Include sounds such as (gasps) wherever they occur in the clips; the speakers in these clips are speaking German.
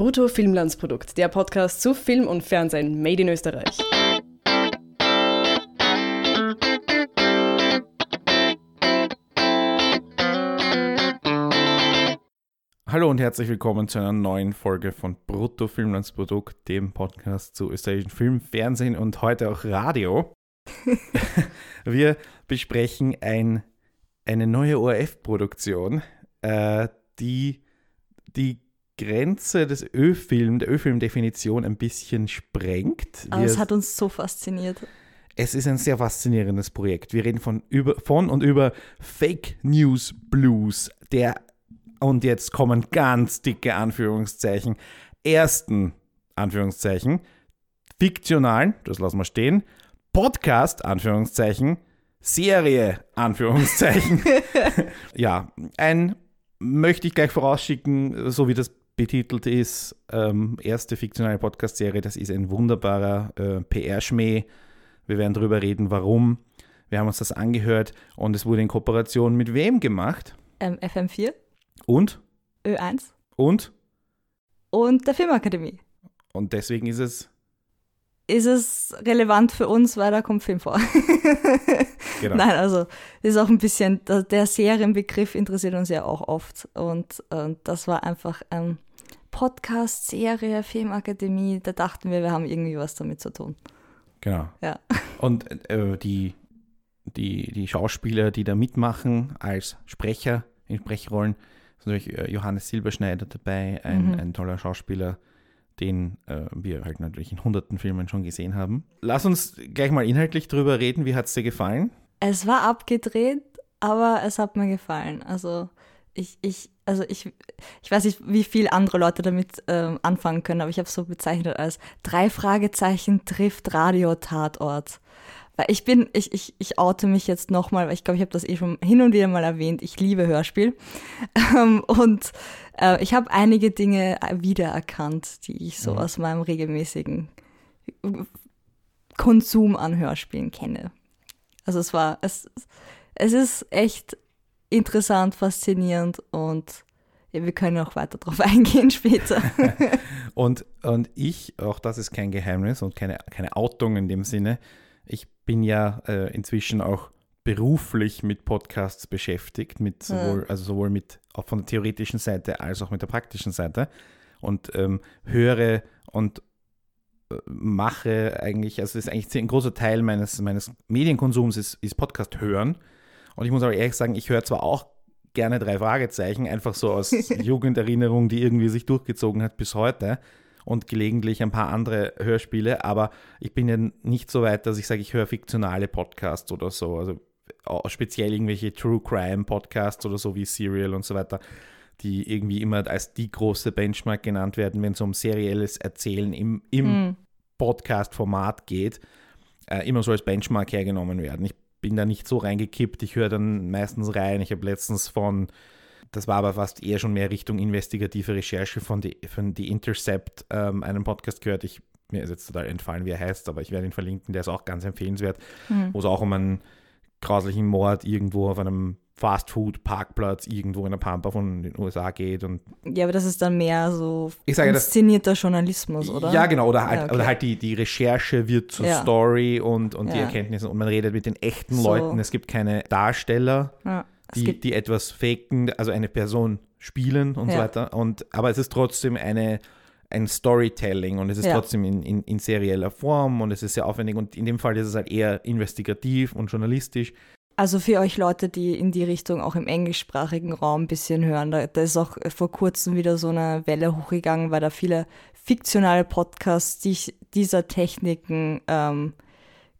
Brutto Filmlandsprodukt, der Podcast zu Film und Fernsehen made in Österreich. Hallo und herzlich willkommen zu einer neuen Folge von Brutto Filmlandsprodukt, dem Podcast zu österreichischen Film, Fernsehen und heute auch Radio. (laughs) Wir besprechen ein, eine neue ORF-Produktion, äh, die die Grenze des Ö-Film, der Ö-Film-Definition ein bisschen sprengt. Aber es hat uns so fasziniert. es ist ein sehr faszinierendes Projekt. Wir reden von, über, von und über Fake News Blues, der, und jetzt kommen ganz dicke Anführungszeichen, ersten Anführungszeichen, fiktionalen, das lassen wir stehen, Podcast, Anführungszeichen, Serie, Anführungszeichen. (laughs) ja, ein, möchte ich gleich vorausschicken, so wie das betitelt ist, ähm, erste fiktionale Podcast-Serie, das ist ein wunderbarer äh, PR-Schmäh. Wir werden darüber reden, warum. Wir haben uns das angehört und es wurde in Kooperation mit wem gemacht? Ähm, FM4, Und? Ö1 Und? und der Filmakademie. Und deswegen ist es. Ist es relevant für uns, weil da kommt Film vor. (laughs) Genau. Nein, also ist auch ein bisschen, der, der Serienbegriff interessiert uns ja auch oft. Und, und das war einfach ein Podcast, Serie, Filmakademie. Da dachten wir, wir haben irgendwie was damit zu tun. Genau. Ja. (laughs) Und äh, die, die, die Schauspieler, die da mitmachen als Sprecher in Sprechrollen, ist natürlich äh, Johannes Silberschneider dabei, ein, Mhm. ein toller Schauspieler, den äh, wir halt natürlich in hunderten Filmen schon gesehen haben. Lass uns gleich mal inhaltlich drüber reden. Wie hat es dir gefallen? Es war abgedreht, aber es hat mir gefallen. Also ich, ich, also ich, ich weiß nicht, wie viel andere Leute damit ähm, anfangen können, aber ich habe es so bezeichnet als drei Fragezeichen trifft Radio-Tatort. Weil ich bin, ich, ich, ich oute mich jetzt nochmal, weil ich glaube, ich habe das eh schon hin und wieder mal erwähnt, ich liebe Hörspiel. (laughs) Ähm, und äh, ich habe einige Dinge wiedererkannt, die ich so Mhm. aus meinem regelmäßigen Konsum an Hörspielen kenne. Also es war, es, es ist echt interessant, faszinierend und ja, wir können auch weiter drauf (laughs) eingehen später. (laughs) Und, und ich, auch das ist kein Geheimnis und keine, keine Outung in dem Sinne, ich bin ja äh, inzwischen auch beruflich mit Podcasts beschäftigt, mit sowohl, also sowohl mit auch von der theoretischen Seite als auch mit der praktischen Seite und ähm, höre und äh, mache eigentlich, also ist eigentlich ein großer Teil meines, meines Medienkonsums ist, ist Podcast hören. Und ich muss aber ehrlich sagen, ich höre zwar auch gerne drei Fragezeichen, einfach so aus (laughs) Jugenderinnerung, die irgendwie sich durchgezogen hat bis heute und gelegentlich ein paar andere Hörspiele, aber ich bin ja nicht so weit, dass ich sage, ich höre fiktionale Podcasts oder so, also speziell irgendwelche True Crime Podcasts oder so wie Serial und so weiter, die irgendwie immer als die große Benchmark genannt werden, wenn es um serielles Erzählen im, im Hm. Podcast-Format geht, äh, immer so als Benchmark hergenommen werden. Ich bin da nicht so reingekippt, ich höre dann meistens rein. Ich habe letztens von, das war aber fast eher schon mehr Richtung investigative Recherche von The, von The Intercept, ähm, einen Podcast gehört. Ich, mir ist jetzt total entfallen, wie er heißt, aber ich werde ihn verlinken, der ist auch ganz empfehlenswert, Hm. wo es auch um einen grauslichen Mord irgendwo auf einem Fastfood-Parkplatz irgendwo in der Pampa von den USA geht und Ja, aber das ist dann mehr so Ich sage, das- inszenierter Journalismus, oder? Ja, genau. Oder halt, Ja, okay. oder halt die, die Recherche wird zur Ja. Story und, und die Ja. Erkenntnisse und man redet mit den echten So. Leuten. Es gibt keine Darsteller, die, die etwas faken, also eine Person spielen und so weiter. Und, aber es ist trotzdem eine, ein Storytelling und es ist Ja. trotzdem in, in, in serieller Form und es ist sehr aufwendig und in dem Fall ist es halt eher investigativ und journalistisch. Also für euch Leute, die in die Richtung auch im englischsprachigen Raum ein bisschen hören, da, da ist auch vor kurzem wieder so eine Welle hochgegangen, weil da viele fiktionale Podcasts die, dieser Techniken ähm,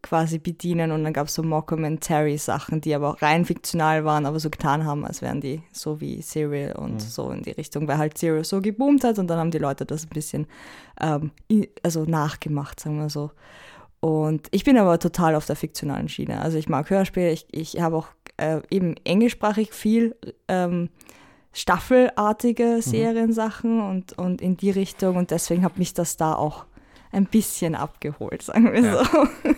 quasi bedienen und dann gab es so Mockumentary-Sachen, die aber auch rein fiktional waren, aber so getan haben, als wären die so wie Serial und Mhm. so in die Richtung, weil halt Serial so geboomt hat und dann haben die Leute das ein bisschen ähm, also nachgemacht, sagen wir so. Und ich bin aber total auf der fiktionalen Schiene. Also ich mag Hörspiele, ich, ich habe auch äh, eben englischsprachig viel ähm, staffelartige Seriensachen und, und in die Richtung und deswegen hat mich das da auch ein bisschen abgeholt, sagen wir Ja. so. (laughs)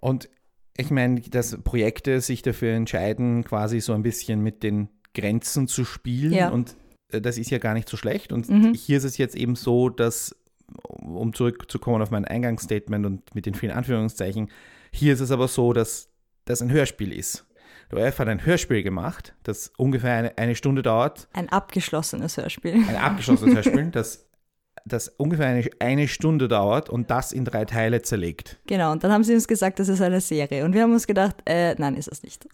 Und ich meine, dass Projekte sich dafür entscheiden, quasi so ein bisschen mit den Grenzen zu spielen Ja. und äh, das ist ja gar nicht so schlecht. Und Mhm. hier ist es jetzt eben so, dass, um zurückzukommen auf mein Eingangsstatement und mit den vielen Anführungszeichen, hier ist es aber so, dass das ein Hörspiel ist. Der ORF hat ein Hörspiel gemacht, das ungefähr eine, eine Stunde dauert, Ein abgeschlossenes Hörspiel. ein abgeschlossenes Hörspiel, (laughs) das, das ungefähr eine, eine Stunde dauert und das in drei Teile zerlegt. Genau, und dann haben sie uns gesagt, das ist eine Serie. Und wir haben uns gedacht, äh, nein, ist es nicht.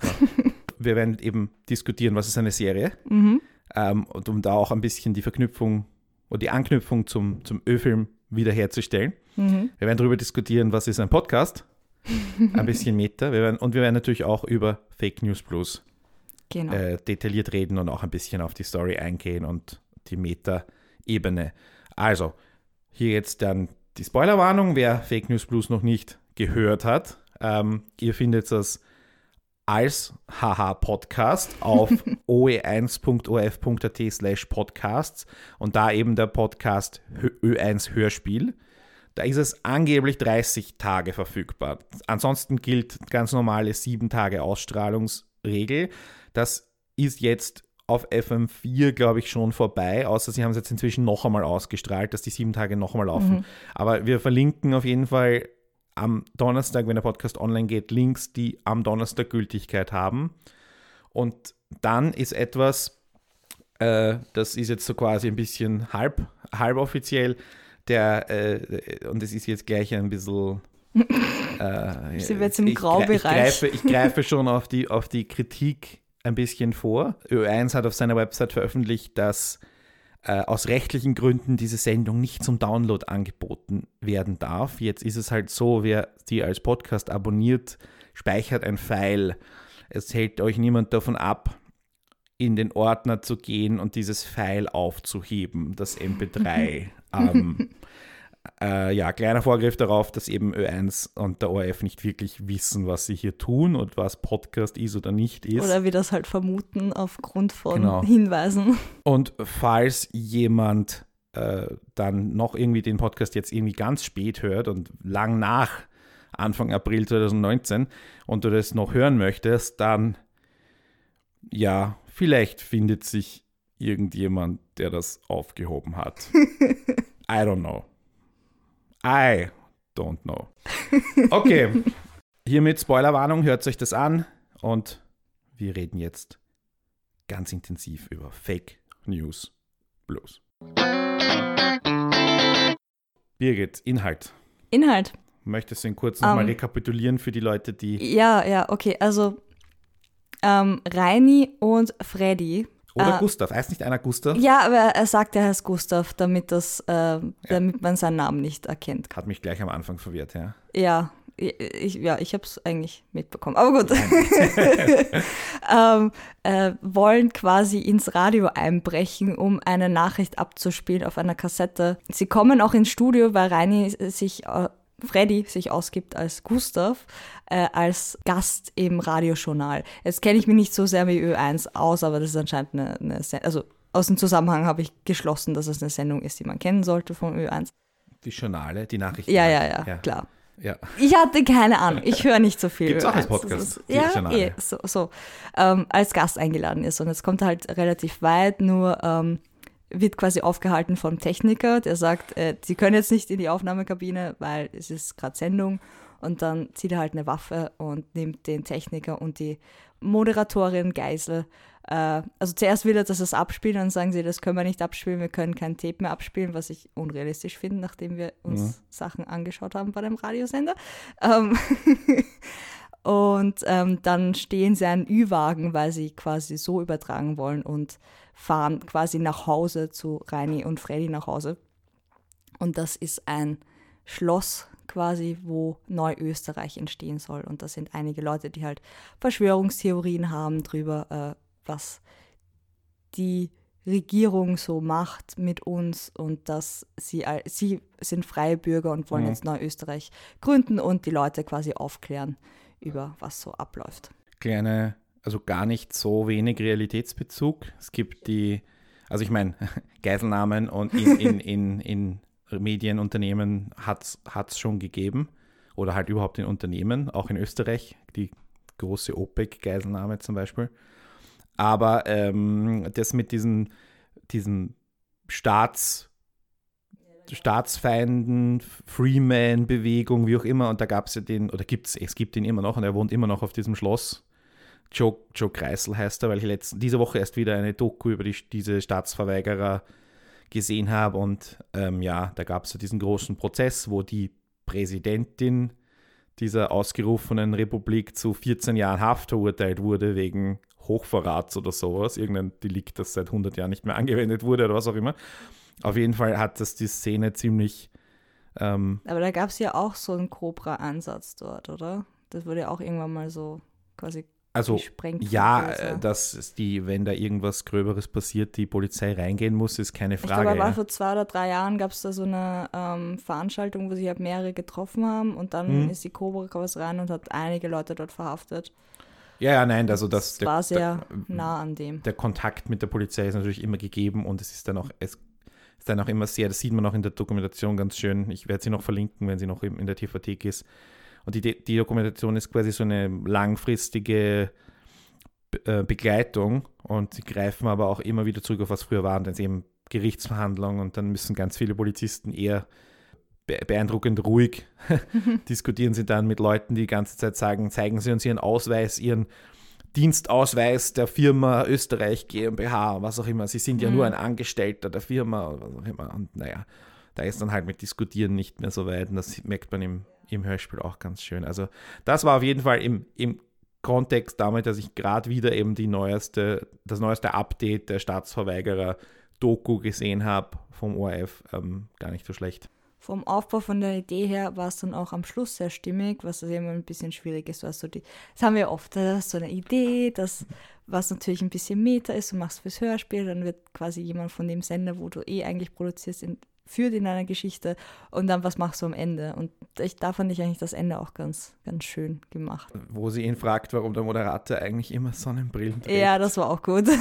Wir werden eben diskutieren, was ist eine Serie. (laughs) Mhm. ähm, und um da auch ein bisschen die Verknüpfung oder die Anknüpfung zum, zum Ö-Film wiederherzustellen. Mhm. Wir werden darüber diskutieren, was ist ein Podcast, (laughs) ein bisschen Meta. Wir werden, und wir werden natürlich auch über Fake News Blues Genau. äh, detailliert reden und auch ein bisschen auf die Story eingehen und die Meta-Ebene. Also, hier jetzt dann die Spoilerwarnung, wer Fake News Blues noch nicht gehört hat. Ähm, ihr findet das als HH-Podcast auf (laughs) oe1.orf.at slash podcasts und da eben der Podcast Hö- Ö1 Hörspiel. Da ist es angeblich 30 Tage verfügbar. Ansonsten gilt ganz normale 7 Tage Ausstrahlungsregel. Das ist jetzt auf FM4, glaube ich, schon vorbei, außer sie haben es jetzt inzwischen noch einmal ausgestrahlt, dass die sieben Tage noch einmal laufen. Aber wir verlinken auf jeden Fall am Donnerstag, wenn der Podcast online geht, Links, die am Donnerstag Gültigkeit haben. Und dann ist etwas, äh, das ist jetzt so quasi ein bisschen halb, halb offiziell, der, äh, und es ist jetzt gleich ein bisschen. Äh, (laughs) Sind wir jetzt im ich, Graubereich? Ich greife, ich greife schon auf die, auf die Kritik ein bisschen vor. Ö1 hat auf seiner Website veröffentlicht, dass äh, aus rechtlichen Gründen diese Sendung nicht zum Download angeboten werden darf. Jetzt ist es halt so, wer die als Podcast abonniert, speichert ein File. Es hält euch niemand davon ab, in den Ordner zu gehen und dieses File aufzuheben, das MP3. ähm, (laughs) äh, ja, kleiner Vorgriff darauf, dass eben Ö1 und der ORF nicht wirklich wissen, was sie hier tun und was Podcast ist oder nicht ist. Oder wir das halt vermuten aufgrund von Genau. Hinweisen. Und falls jemand äh, dann noch irgendwie den Podcast jetzt irgendwie ganz spät hört und lang nach Anfang April 2019 und du das noch hören möchtest, dann ja, vielleicht findet sich irgendjemand, der das aufgehoben hat. (laughs) I don't know. I don't know. Okay, hiermit Spoilerwarnung, hört euch das an und wir reden jetzt ganz intensiv über Fake News Blues. Birgit, Inhalt. Inhalt. Möchtest du ihn kurz nochmal Ähm. rekapitulieren für die Leute, die. Ja, ja, okay. Also ähm, Reini und Freddy. Oder äh, Gustav. Heißt nicht einer Gustav? Ja, aber er sagt, er heißt Gustav, damit, das, ähm, damit man seinen Namen nicht erkennt. Hat mich gleich am Anfang verwirrt, ja. Ja, ich, ja, ich habe es eigentlich mitbekommen. Aber gut. (laughs) ähm, äh, wollen quasi ins Radio einbrechen, um eine Nachricht abzuspielen auf einer Kassette. Sie kommen auch ins Studio, weil Reini sich, äh, Freddy sich ausgibt als Gustav, äh, als Gast im Radiojournal. Jetzt kenne ich mich nicht so sehr wie Ö1 aus, aber das ist anscheinend eine, eine Sen- also aus dem Zusammenhang habe ich geschlossen, dass es eine Sendung ist, die man kennen sollte von Ö1. Die Journale, die Nachrichten. Ja, ja, ja, klar. Ja. Ich hatte keine Ahnung. Ich höre nicht so viel. Gibt's auch als Ö1. Podcast, ist- Ja, eh, so, so. Ähm, als Gast eingeladen ist. Und jetzt kommt er halt relativ weit, nur ähm, wird quasi aufgehalten vom Techniker, der sagt, äh, sie können jetzt nicht in die Aufnahmekabine, weil es ist gerade Sendung. Und dann zieht er halt eine Waffe und nimmt den Techniker und die Moderatorin Geisel. Äh, also zuerst will er, dass er es abspielt, dann sagen sie, das können wir nicht abspielen, wir können kein Tape mehr abspielen, was ich unrealistisch finde, nachdem wir uns Sachen angeschaut haben bei dem Radiosender. Ähm, (laughs) und ähm, dann stehen sie einen Ü-Wagen, weil sie quasi so übertragen wollen und fahren quasi nach Hause zu Reini und Freddy nach Hause. Und das ist ein Schloss quasi, wo Neuösterreich entstehen soll. Und da sind einige Leute, die halt Verschwörungstheorien haben drüber, äh, was die Regierung so macht mit uns und dass sie, sie sind freie Bürger und wollen Mhm. jetzt Neuösterreich gründen und die Leute quasi aufklären über was so abläuft. Kleine, also gar nicht so wenig Realitätsbezug. Es gibt die, also ich meine, (laughs) Geiselnahmen und in, in, (laughs) in, in Medienunternehmen hat es schon gegeben. Oder halt überhaupt in Unternehmen, auch in Österreich, die große OPEC-Geiselnahme zum Beispiel. Aber ähm, das mit diesen diesen Staats, Staatsfeinden, Freeman-Bewegung, wie auch immer. Und da gab es ja den, oder gibt's, es gibt ihn immer noch und er wohnt immer noch auf diesem Schloss. Joe, Joe Kreisel heißt er, weil ich letzten, diese Woche erst wieder eine Doku über die, diese Staatsverweigerer gesehen habe. Und ähm, ja, da gab es ja diesen großen Prozess, wo die Präsidentin dieser ausgerufenen Republik zu 14 Jahren Haft verurteilt wurde wegen Hochverrats oder sowas. Irgendein Delikt, das seit 100 Jahren nicht mehr angewendet wurde oder was auch immer. Auf jeden Fall hat das die Szene ziemlich. Ähm, Aber da gab es ja auch so einen Cobra-Ansatz dort, oder? Das wurde ja auch irgendwann mal so quasi also ja, äh, dass die, wenn da irgendwas Gröberes passiert, die Polizei reingehen muss, ist keine Ich Frage. glaube, war ja. vor zwei oder drei Jahren gab es da so eine ähm, Veranstaltung, wo sich halt mehrere getroffen haben und dann Mhm. ist die Cobra raus rein und hat einige Leute dort verhaftet. ja, ja, nein, also das, Das war sehr der, nah an dem. der Kontakt mit der Polizei ist natürlich immer gegeben und es ist dann auch, es ist dann auch immer sehr, das sieht man auch in der Dokumentation ganz schön. Ich werde sie noch verlinken, wenn sie noch in der TVT ist. Und die, die Dokumentation ist quasi so eine langfristige Be- äh, Begleitung und sie greifen aber auch immer wieder zurück auf was früher war, und dann ist eben Gerichtsverhandlungen und dann müssen ganz viele Polizisten eher be beeindruckend ruhig (laughs) (laughs) diskutieren sie dann mit Leuten, die die ganze Zeit sagen, zeigen sie uns ihren Ausweis, ihren Dienstausweis der Firma Österreich GmbH, was auch immer. Sie sind ja Mhm. nur ein Angestellter der Firma was auch immer. Und naja, da ist dann halt mit Diskutieren nicht mehr so weit und das merkt man im, im Hörspiel auch ganz schön. Also das war auf jeden Fall im, im Kontext damit, dass ich gerade wieder eben die neueste, das neueste Update der Staatsverweigerer Doku gesehen habe vom ORF, ähm, gar nicht so schlecht. Vom Aufbau von der Idee her war es dann auch am Schluss sehr stimmig, was immer ein bisschen schwierig ist. Was die, das haben wir oft, da hast du so eine Idee, das, was natürlich ein bisschen Meta ist, du machst fürs Hörspiel, dann wird quasi jemand von dem Sender, wo du eh eigentlich produzierst, in, führt in einer Geschichte und dann was machst du am Ende. Und ich, da fand ich eigentlich das Ende auch ganz, ganz schön gemacht. Wo sie ihn fragt, warum der Moderator eigentlich immer Sonnenbrillen trägt. Ja, das war auch gut. (laughs)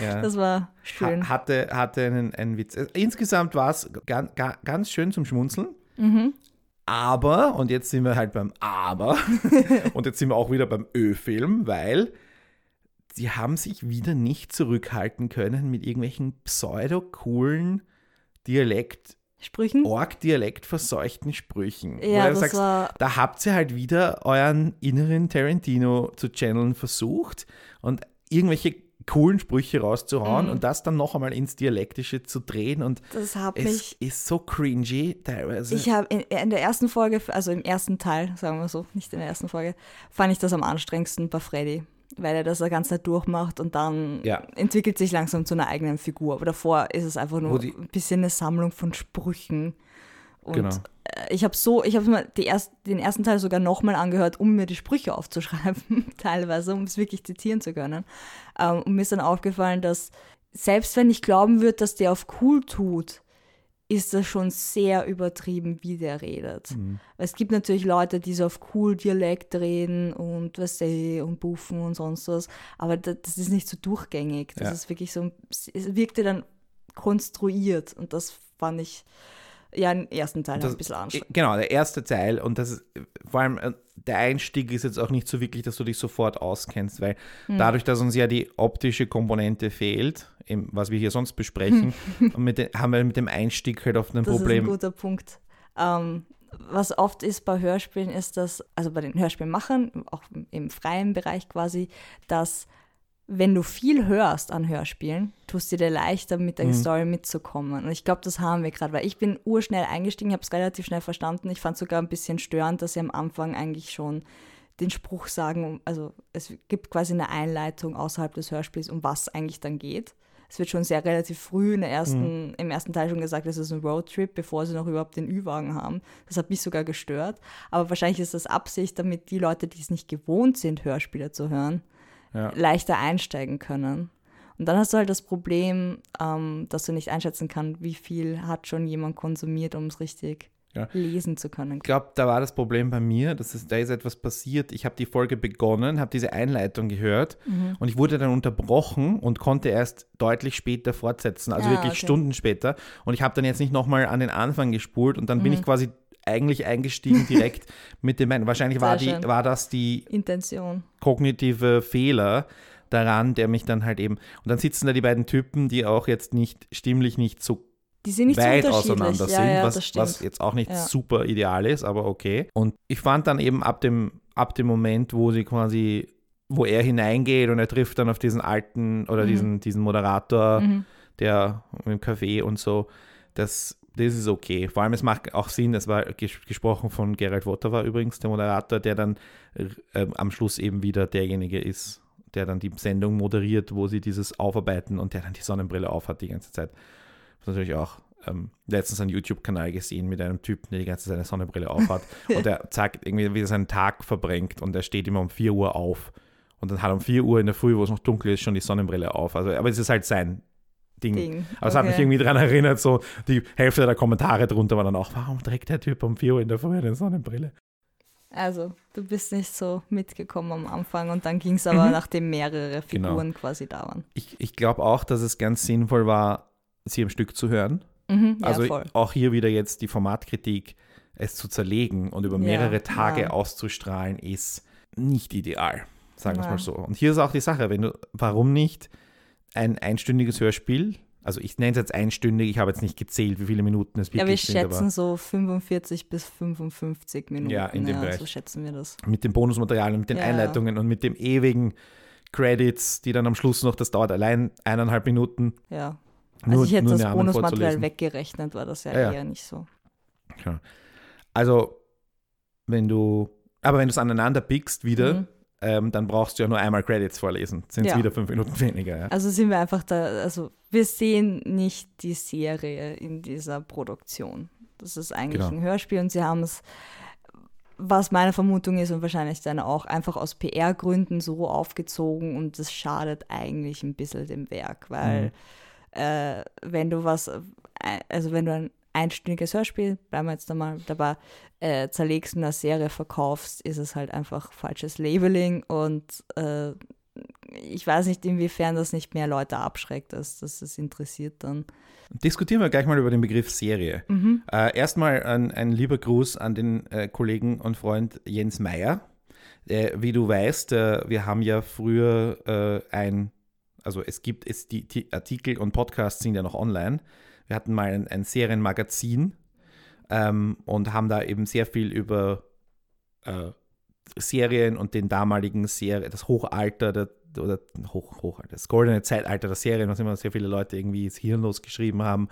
Ja. Das war schön. Ha hatte, hatte einen, einen Witz. Insgesamt war es ganz, ganz schön zum Schmunzeln. Mhm. Aber, und jetzt sind wir halt beim Aber, (laughs) und jetzt sind wir auch wieder beim Ö-Film, weil sie haben sich wieder nicht zurückhalten können mit irgendwelchen pseudo-coolen Dialekt, Sprüchen? Org-Dialekt verseuchten Sprüchen. Ja, das sagst, war da habt ihr halt wieder euren inneren Tarantino zu channeln versucht und irgendwelche coolen Sprüche rauszuhauen Mhm. und das dann noch einmal ins Dialektische zu drehen und das hat es ist so cringy teilweise. Ich habe in, in der ersten Folge, also im ersten Teil, sagen wir so, nicht in der ersten Folge, fand ich das am anstrengendsten bei Freddy, weil er das die ganze Zeit durchmacht und dann Ja. entwickelt sich langsam zu einer eigenen Figur. Aber davor ist es einfach nur die- ein bisschen eine Sammlung von Sprüchen. Und Genau. äh, ich habe so, ich habe mir erst, den ersten Teil sogar nochmal angehört, um mir die Sprüche aufzuschreiben, (laughs) teilweise, um es wirklich zitieren zu können. Ähm, und mir ist dann aufgefallen, dass selbst wenn ich glauben würde, dass der auf cool tut, ist das schon sehr übertrieben, wie der redet. Mhm. Es gibt natürlich Leute, die so auf cool Dialekt reden und was sie und buffen und sonst was, aber das, das ist nicht so durchgängig. Das Ja. ist wirklich so, es wirkte dann konstruiert und das fand ich ja im ersten Teil Das- ein bisschen anstrengend. Genau, der erste Teil und das ist vor allem äh, der Einstieg ist jetzt auch nicht so wirklich, dass du dich sofort auskennst, weil Hm. dadurch, dass uns ja die optische Komponente fehlt, im, was wir hier sonst besprechen, (laughs) den, haben wir mit dem Einstieg halt oft ein Das Problem. ist ein guter Punkt. Ähm, was oft ist bei Hörspielen, ist das, also bei den Hörspielmachern, auch im freien Bereich quasi, dass wenn du viel hörst an Hörspielen, tust du dir leichter, mit der Mhm. Story mitzukommen. Und ich glaube, das haben wir gerade, weil ich bin urschnell eingestiegen, habe es relativ schnell verstanden. Ich fand sogar ein bisschen störend, dass sie am Anfang eigentlich schon den Spruch sagen, also es gibt quasi eine Einleitung außerhalb des Hörspiels, um was eigentlich dann geht. Es wird schon sehr relativ früh in der ersten, im ersten Teil schon gesagt, es ist ein Roadtrip, bevor sie noch überhaupt den Ü-Wagen haben. Das hat mich sogar gestört. Aber wahrscheinlich ist das Absicht, damit die Leute, die es nicht gewohnt sind, Hörspiele zu hören, Ja. leichter einsteigen können. Und dann hast du halt das Problem, ähm, dass du nicht einschätzen kannst, wie viel hat schon jemand konsumiert, um es richtig Ja. lesen zu können. Ich glaube, da war das Problem bei mir, dass es, da ist etwas passiert. Ich habe die Folge begonnen, habe diese Einleitung gehört Mhm. und ich wurde dann unterbrochen und konnte erst deutlich später fortsetzen, also Ah, wirklich okay. Stunden später. Und ich habe dann jetzt nicht nochmal an den Anfang gespult und dann bin Mhm. ich quasi eigentlich eingestiegen direkt (laughs) mit dem Wahrscheinlich war, die, war das die Intention. kognitive Fehler, daran, der mich dann halt eben. Und dann sitzen da die beiden Typen, die auch jetzt nicht stimmlich nicht so Die sind nicht weit so auseinander unterschiedlich. sind, ja, ja, was, was jetzt auch nicht Ja. super ideal ist, aber okay. Und ich fand dann eben ab dem, ab dem Moment, wo sie quasi, wo er hineingeht und er trifft dann auf diesen alten oder Mhm. diesen, diesen Moderator, Mhm. der im Café und so, das, das ist okay. Vor allem, es macht auch Sinn, es war ges gesprochen von Gerald Wotter war übrigens der Moderator, der dann äh, am Schluss eben wieder derjenige ist, der dann die Sendung moderiert, wo sie dieses aufarbeiten und der dann die Sonnenbrille aufhat die ganze Zeit. Ist natürlich auch ähm, letztens einen YouTube-Kanal gesehen mit einem Typen, der die ganze Zeit eine Sonnenbrille aufhat (laughs) und der zeigt irgendwie, wie er seinen Tag verbringt und er steht immer um 4 Uhr auf und dann hat er um 4 Uhr in der Früh, wo es noch dunkel ist, schon die Sonnenbrille auf. Also, aber es ist halt sein Ding. Ding. Aber es hat mich irgendwie daran erinnert, so die Hälfte der Kommentare drunter war dann auch, warum trägt der Typ um 4 Uhr in der Früh eine Sonnenbrille? Also, du bist nicht so mitgekommen am Anfang und dann ging es aber, Mhm. nachdem mehrere Genau. Figuren quasi da waren. Ich, ich glaube auch, dass es ganz sinnvoll war, sie am Stück zu hören. Mhm, ja, also voll. auch hier wieder jetzt die Formatkritik, es zu zerlegen und über Ja, mehrere Tage ja. auszustrahlen, ist nicht ideal, sagen wir es Ja. mal so. Und hier ist auch die Sache, wenn du, warum nicht ein einstündiges Hörspiel, also ich nenne es jetzt einstündig, ich habe jetzt nicht gezählt, wie viele Minuten es Ja, wir wirklich sind, aber schätzen so 45 bis 55 Minuten. Ja, in dem Bereich. So schätzen wir das. mit dem Bonusmaterial und mit den Ja. Einleitungen und mit dem ewigen Credits, die dann am Schluss noch, das dauert allein eineinhalb Minuten. Ja. Also Nur, ich hätte das Bonusmaterial weggerechnet, war das ja, Ja, ja. eher nicht so. Ja. Also, wenn du, aber wenn du es aneinander pickst wieder, Mhm. Ähm, dann brauchst du ja nur einmal Credits vorlesen. Sind es Ja. wieder fünf Minuten weniger. Ja? Also sind wir einfach da, also wir sehen nicht die Serie in dieser Produktion. Das ist eigentlich Genau. ein Hörspiel und sie haben es, was meine Vermutung ist und wahrscheinlich deine auch, einfach aus PR-Gründen so aufgezogen und das schadet eigentlich ein bisschen dem Werk, weil äh, wenn du was, äh, also wenn du ein einstündiges Hörspiel, bleiben wir jetzt einmal dabei, äh, zerlegst und eine Serie verkaufst, ist es halt einfach falsches Labeling und äh, ich weiß nicht, inwiefern das nicht mehr Leute abschreckt, als dass es interessiert dann. Diskutieren wir gleich mal über den Begriff Serie. Mhm. Äh, erstmal ein, ein lieber Gruß an den äh, Kollegen und Freund Jens Meyer. Äh, wie du weißt, äh, wir haben ja früher äh, ein, also es gibt es die, die Artikel und Podcasts sind ja noch online. Wir hatten mal ein, ein Serienmagazin ähm, und haben da eben sehr viel über äh, Serien und den damaligen Serien, das Hochalter der, oder Hoch, Hochalter, das goldene Zeitalter der Serien, was immer sehr viele Leute irgendwie hirnlos geschrieben haben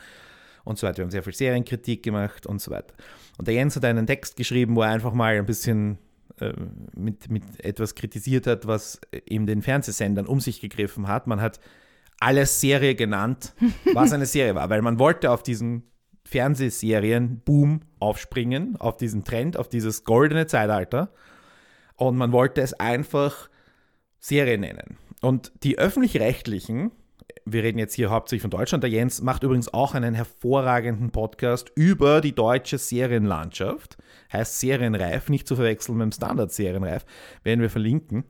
und so weiter. Wir haben sehr viel Serienkritik gemacht und so weiter. Und der Jens hat einen Text geschrieben, wo er einfach mal ein bisschen äh, mit, mit etwas kritisiert hat, was eben den Fernsehsendern um sich gegriffen hat. Man hat alles Serie genannt, was eine Serie war, weil man wollte auf diesen Fernsehserien-Boom aufspringen, auf diesen Trend, auf dieses goldene Zeitalter. Und man wollte es einfach Serie nennen. Und die öffentlich-rechtlichen, wir reden jetzt hier hauptsächlich von Deutschland, der Jens macht übrigens auch einen hervorragenden Podcast über die deutsche Serienlandschaft. Heißt Serienreif, nicht zu verwechseln mit dem Standard-Serienreif, werden wir verlinken.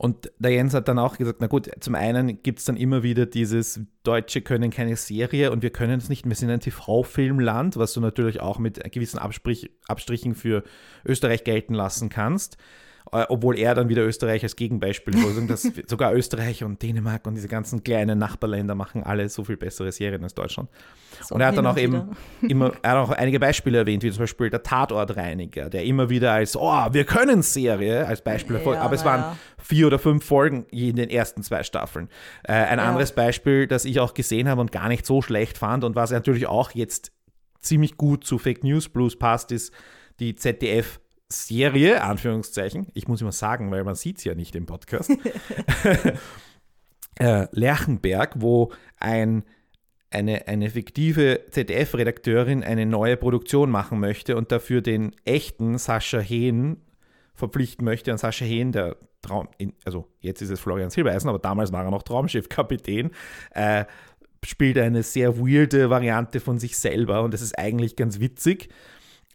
Und der Jens hat dann auch gesagt, na gut, zum einen gibt es dann immer wieder dieses, Deutsche können keine Serie und wir können es nicht, wir sind ein TV-Filmland, was du natürlich auch mit gewissen Absprich, Abstrichen für Österreich gelten lassen kannst. Äh, obwohl er dann wieder Österreich als Gegenbeispiel vorsingt, dass sogar Österreich und Dänemark und diese ganzen kleinen Nachbarländer machen alle so viel bessere Serien als Deutschland. So Und er hat dann auch eben immer, (laughs) er hat auch einige Beispiele erwähnt, wie zum Beispiel der Tatortreiniger, der immer wieder als, oh, wir können Serie als Beispiel erfolgt, Ja, aber es waren ja. vier oder fünf Folgen in den ersten zwei Staffeln. Äh, ein Ja. anderes Beispiel, das ich auch gesehen habe und gar nicht so schlecht fand und was natürlich auch jetzt ziemlich gut zu Fake News Blues passt, ist die ZDF Serie, Anführungszeichen. Ich muss immer sagen, weil man sieht es ja nicht im Podcast. (laughs) (laughs) äh, Lerchenberg, wo ein, eine, eine fiktive ZDF-Redakteurin eine neue Produktion machen möchte und dafür den echten Sascha Hehn verpflichten möchte. Und Sascha Hehn, der Traum, in, also jetzt ist es Florian Silbereisen, aber damals war er noch Traumschiffkapitän, äh, spielt eine sehr weirde Variante von sich selber und das ist eigentlich ganz witzig.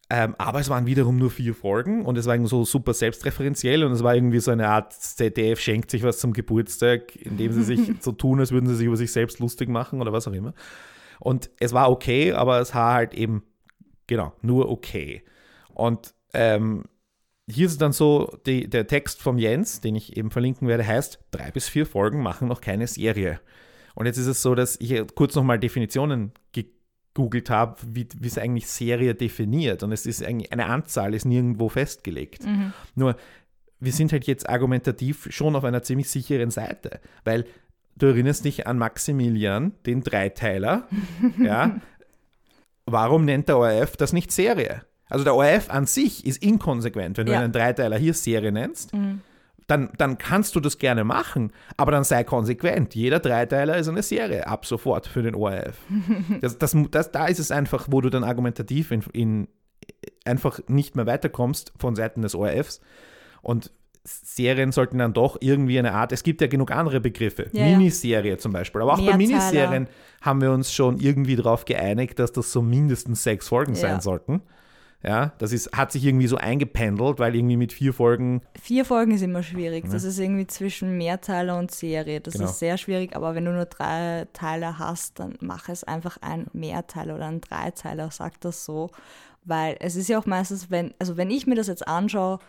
Ähm, aber es waren wiederum nur vier Folgen und es war so super selbstreferenziell und es war irgendwie so eine Art ZDF schenkt sich was zum Geburtstag, indem sie sich (laughs) so tun, als würden sie sich über sich selbst lustig machen oder was auch immer. Und es war okay, aber es war halt eben, genau, nur okay. Und ähm, hier ist dann so, die, der Text vom Jens, den ich eben verlinken werde, heißt, drei bis vier Folgen machen noch keine Serie. Und jetzt ist es so, dass ich kurz nochmal Definitionen gegoogelt habe, wie, es eigentlich Serie definiert. Und es ist eigentlich, eine Anzahl ist nirgendwo festgelegt. Mhm. Nur, wir sind halt jetzt argumentativ schon auf einer ziemlich sicheren Seite, weil du erinnerst dich an Maximilian, den Dreiteiler, (laughs) ja. Warum nennt der ORF das nicht Serie? Also der ORF an sich ist inkonsequent, wenn du Ja. einen Dreiteiler hier Serie nennst. Dann, dann kannst du das gerne machen, aber dann sei konsequent. Jeder Dreiteiler ist eine Serie ab sofort für den ORF. (laughs) Das, das, das, da ist es einfach, wo du dann argumentativ in, in, einfach nicht mehr weiterkommst von Seiten des ORFs. Und Serien sollten dann doch irgendwie eine Art, es gibt ja genug andere Begriffe, Ja, ja. Miniserie zum Beispiel, aber auch bei Mehrteiler. Miniserien haben wir uns schon irgendwie darauf geeinigt, dass das so mindestens sechs Folgen sein Ja. sollten. Ja, das ist, hat sich irgendwie so eingependelt, weil irgendwie mit vier Folgen, Vier Folgen ist immer schwierig. Das ist irgendwie zwischen Mehrteiler und Serie. Das Genau. ist sehr schwierig, aber wenn du nur drei Teile hast, dann mach es einfach ein Mehrteiler oder ein Dreiteiler, sag das so. Weil es ist ja auch meistens, wenn, also wenn ich mir das jetzt anschaue,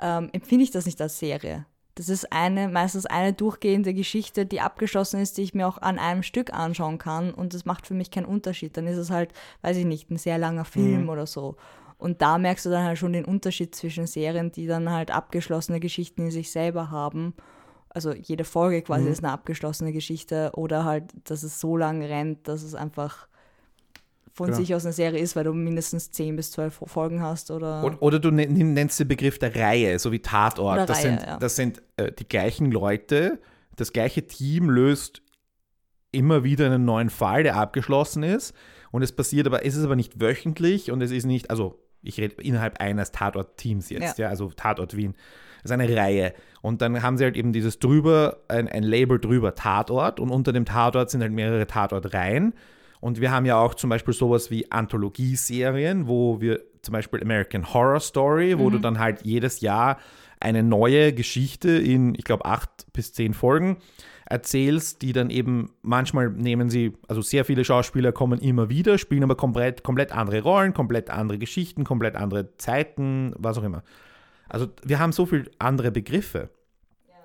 ähm, empfinde ich das nicht als Serie. Das ist eine, meistens eine durchgehende Geschichte, die abgeschlossen ist, die ich mir auch an einem Stück anschauen kann und das macht für mich keinen Unterschied. Dann ist es halt, weiß ich nicht, ein sehr langer Film oder so. Und da merkst du dann halt schon den Unterschied zwischen Serien, die dann halt abgeschlossene Geschichten in sich selber haben. Also jede Folge quasi ist eine abgeschlossene Geschichte oder halt, dass es so lang rennt, dass es einfach von Genau. sich aus eine Serie ist, weil du mindestens 10 bis 12 Folgen hast oder. oder, oder du nen- nennst den Begriff der Reihe, so wie Tatort. Oder das, Reihe, sind, ja. das sind äh, die gleichen Leute, das gleiche Team löst immer wieder einen neuen Fall, der abgeschlossen ist. Und es passiert aber, es ist aber nicht wöchentlich und es ist nicht, also ich rede innerhalb eines Tatort-Teams jetzt, ja. Ja. also Tatort Wien. Das ist eine Reihe. Und dann haben sie halt eben dieses drüber, ein, ein Label drüber Tatort und unter dem Tatort sind halt mehrere Tatortreihen. Und wir haben ja auch zum Beispiel sowas wie Anthologieserien, wo wir zum Beispiel American Horror Story, wo du dann halt jedes Jahr eine neue Geschichte in, ich glaube, acht bis zehn Folgen erzählst, die dann eben manchmal nehmen sie, also sehr viele Schauspieler kommen immer wieder, spielen aber komplett, komplett andere Rollen, komplett andere Geschichten, komplett andere Zeiten, was auch immer. Also wir haben so viele andere Begriffe.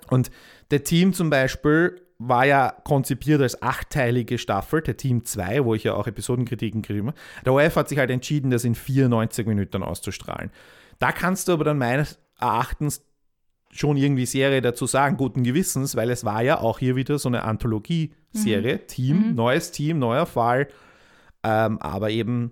Und der Team zum Beispiel war ja konzipiert als achtteilige Staffel, der Team 2, wo ich ja auch Episodenkritiken habe. Der ORF hat sich halt entschieden, das in 94 Minuten auszustrahlen. Da kannst du aber dann meines Erachtens schon irgendwie Serie dazu sagen, guten Gewissens, weil es war ja auch hier wieder so eine Anthologie-Serie. Team, neues Team, neuer Fall, ähm, aber eben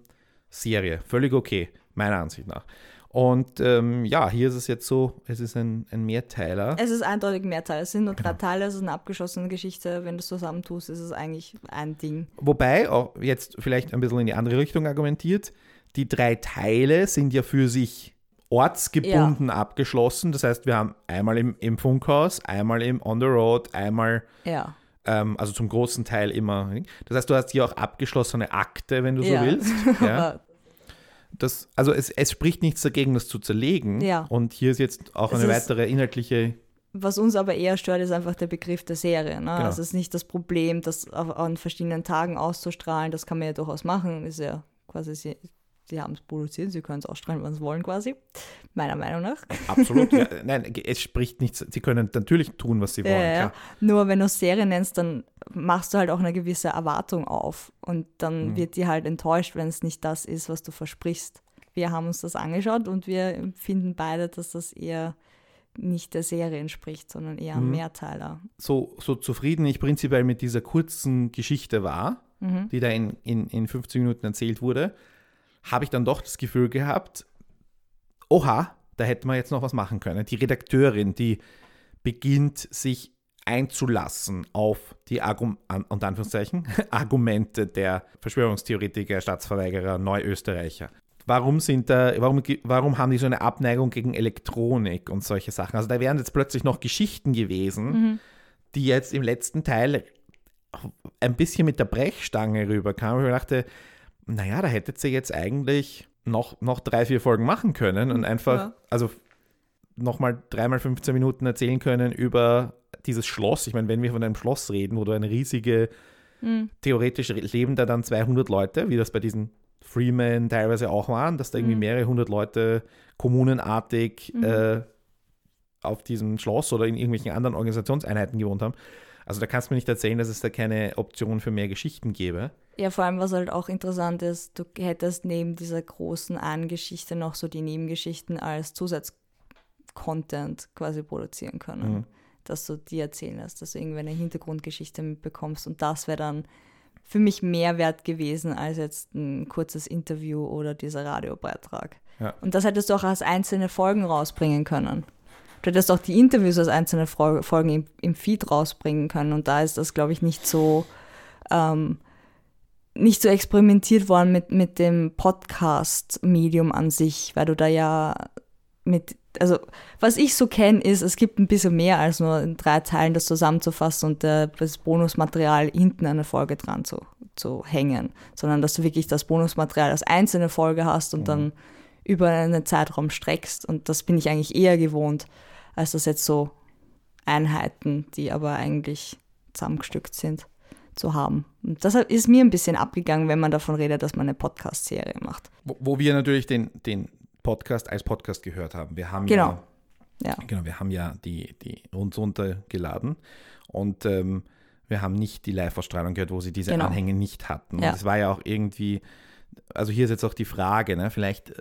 Serie. Völlig okay, meiner Ansicht nach. Und ähm, ja, hier ist es jetzt so, es ist ein, ein Mehrteiler. es ist eindeutig Mehrteile. Es sind nur Genau. drei Teile, es ist eine abgeschlossene Geschichte. Wenn du es zusammentust, ist es eigentlich ein Ding. Wobei, auch jetzt vielleicht ein bisschen in die andere Richtung argumentiert, die drei Teile sind ja für sich ortsgebunden abgeschlossen. Das heißt, wir haben einmal im, im Funkhaus, einmal im On the Road, einmal, Ja. ähm, also zum großen Teil immer. Das heißt, du hast hier auch abgeschlossene Akte, wenn du so Ja. willst. (laughs) Ja. Das, also es, es spricht nichts dagegen, das zu zerlegen. Ja. Und hier ist jetzt auch Es eine weitere inhaltliche Was uns aber eher stört, ist einfach der Begriff der Serie. Ne? Genau. Es ist nicht das Problem, das auf, an verschiedenen Tagen auszustrahlen. Das kann man ja durchaus machen. Ist ja quasi, sie, haben es produziert, sie können es ausstrahlen, wann sie wollen, quasi. Meiner Meinung nach. Absolut. ja, (laughs) nein, es spricht nichts. Sie können natürlich tun, was sie wollen. Ja, ja. Nur wenn du Serie nennst, dann machst du halt auch eine gewisse Erwartung auf. Und dann Mhm. wird die halt enttäuscht, wenn es nicht das ist, was du versprichst. Wir haben uns das angeschaut und wir empfinden beide, dass das eher nicht der Serie entspricht, sondern eher Mhm. ein Mehrteiler. so, so zufrieden ich prinzipiell mit dieser kurzen Geschichte war, Mhm. die da in, in, in 15 Minuten erzählt wurde, habe ich dann doch das Gefühl gehabt, oha, da hätte man jetzt noch was machen können. Die Redakteurin, die beginnt sich einzulassen auf die Argum (laughs) Argumente der Verschwörungstheoretiker, Staatsverweigerer, Neuösterreicher. Warum sind da, warum, warum haben die so eine Abneigung gegen Elektronik und solche Sachen? Also da wären jetzt plötzlich noch Geschichten gewesen, die jetzt im letzten Teil ein bisschen mit der Brechstange rüberkamen. Ich dachte, naja, da hättet ihr jetzt eigentlich noch, noch drei, vier Folgen machen können und einfach, Ja. also nochmal dreimal 15 Minuten erzählen können über dieses Schloss. Ich meine, wenn wir von einem Schloss reden, wo du eine riesige, Mhm. theoretisch leben da dann 200 Leute, wie das bei diesen Freeman teilweise auch waren, dass da irgendwie Mhm. mehrere hundert Leute kommunenartig Mhm. äh, auf diesem Schloss oder in irgendwelchen anderen Organisationseinheiten gewohnt haben. Also da kannst du mir nicht erzählen, dass es da keine Option für mehr Geschichten gäbe. Ja, vor allem, was halt auch interessant ist, du hättest neben dieser großen einen Geschichte noch so die Nebengeschichten als Zusatzcontent quasi produzieren können. Mhm. Dass du die erzählen lässt, dass du irgendwie eine Hintergrundgeschichte mitbekommst. Und das wäre dann für mich mehr wert gewesen als jetzt ein kurzes Interview oder dieser Radiobeitrag. Ja. Und das hättest du auch als einzelne Folgen rausbringen können. Du hättest auch die Interviews als einzelne Fol- Folgen im, im Feed rausbringen können. Und da ist das, glaube ich, nicht so, ähm, nicht so experimentiert worden mit, mit dem Podcast-Medium an sich, weil du da ja mit, also was ich so kenne, ist, es gibt ein bisschen mehr als nur in drei Teilen das zusammenzufassen und äh, das Bonusmaterial hinten an eine Folge dran zu, zu hängen, sondern dass du wirklich das Bonusmaterial als einzelne Folge hast und dann über einen Zeitraum streckst. Und das bin ich eigentlich eher gewohnt, als das jetzt so Einheiten, die aber eigentlich zusammengestückt sind, zu haben. Und deshalb ist mir ein bisschen abgegangen, wenn man davon redet, dass man eine Podcast-Serie macht. Wo, wo wir natürlich den, den Podcast als Podcast gehört haben. Wir haben Genau. ja, Ja. genau, wir haben ja die, die uns runtergeladen und ähm, wir haben nicht die Live-Ausstrahlung gehört, wo sie diese Genau. Anhänge nicht hatten. Und es war ja auch irgendwie, also hier ist jetzt auch die Frage, ne, vielleicht, äh,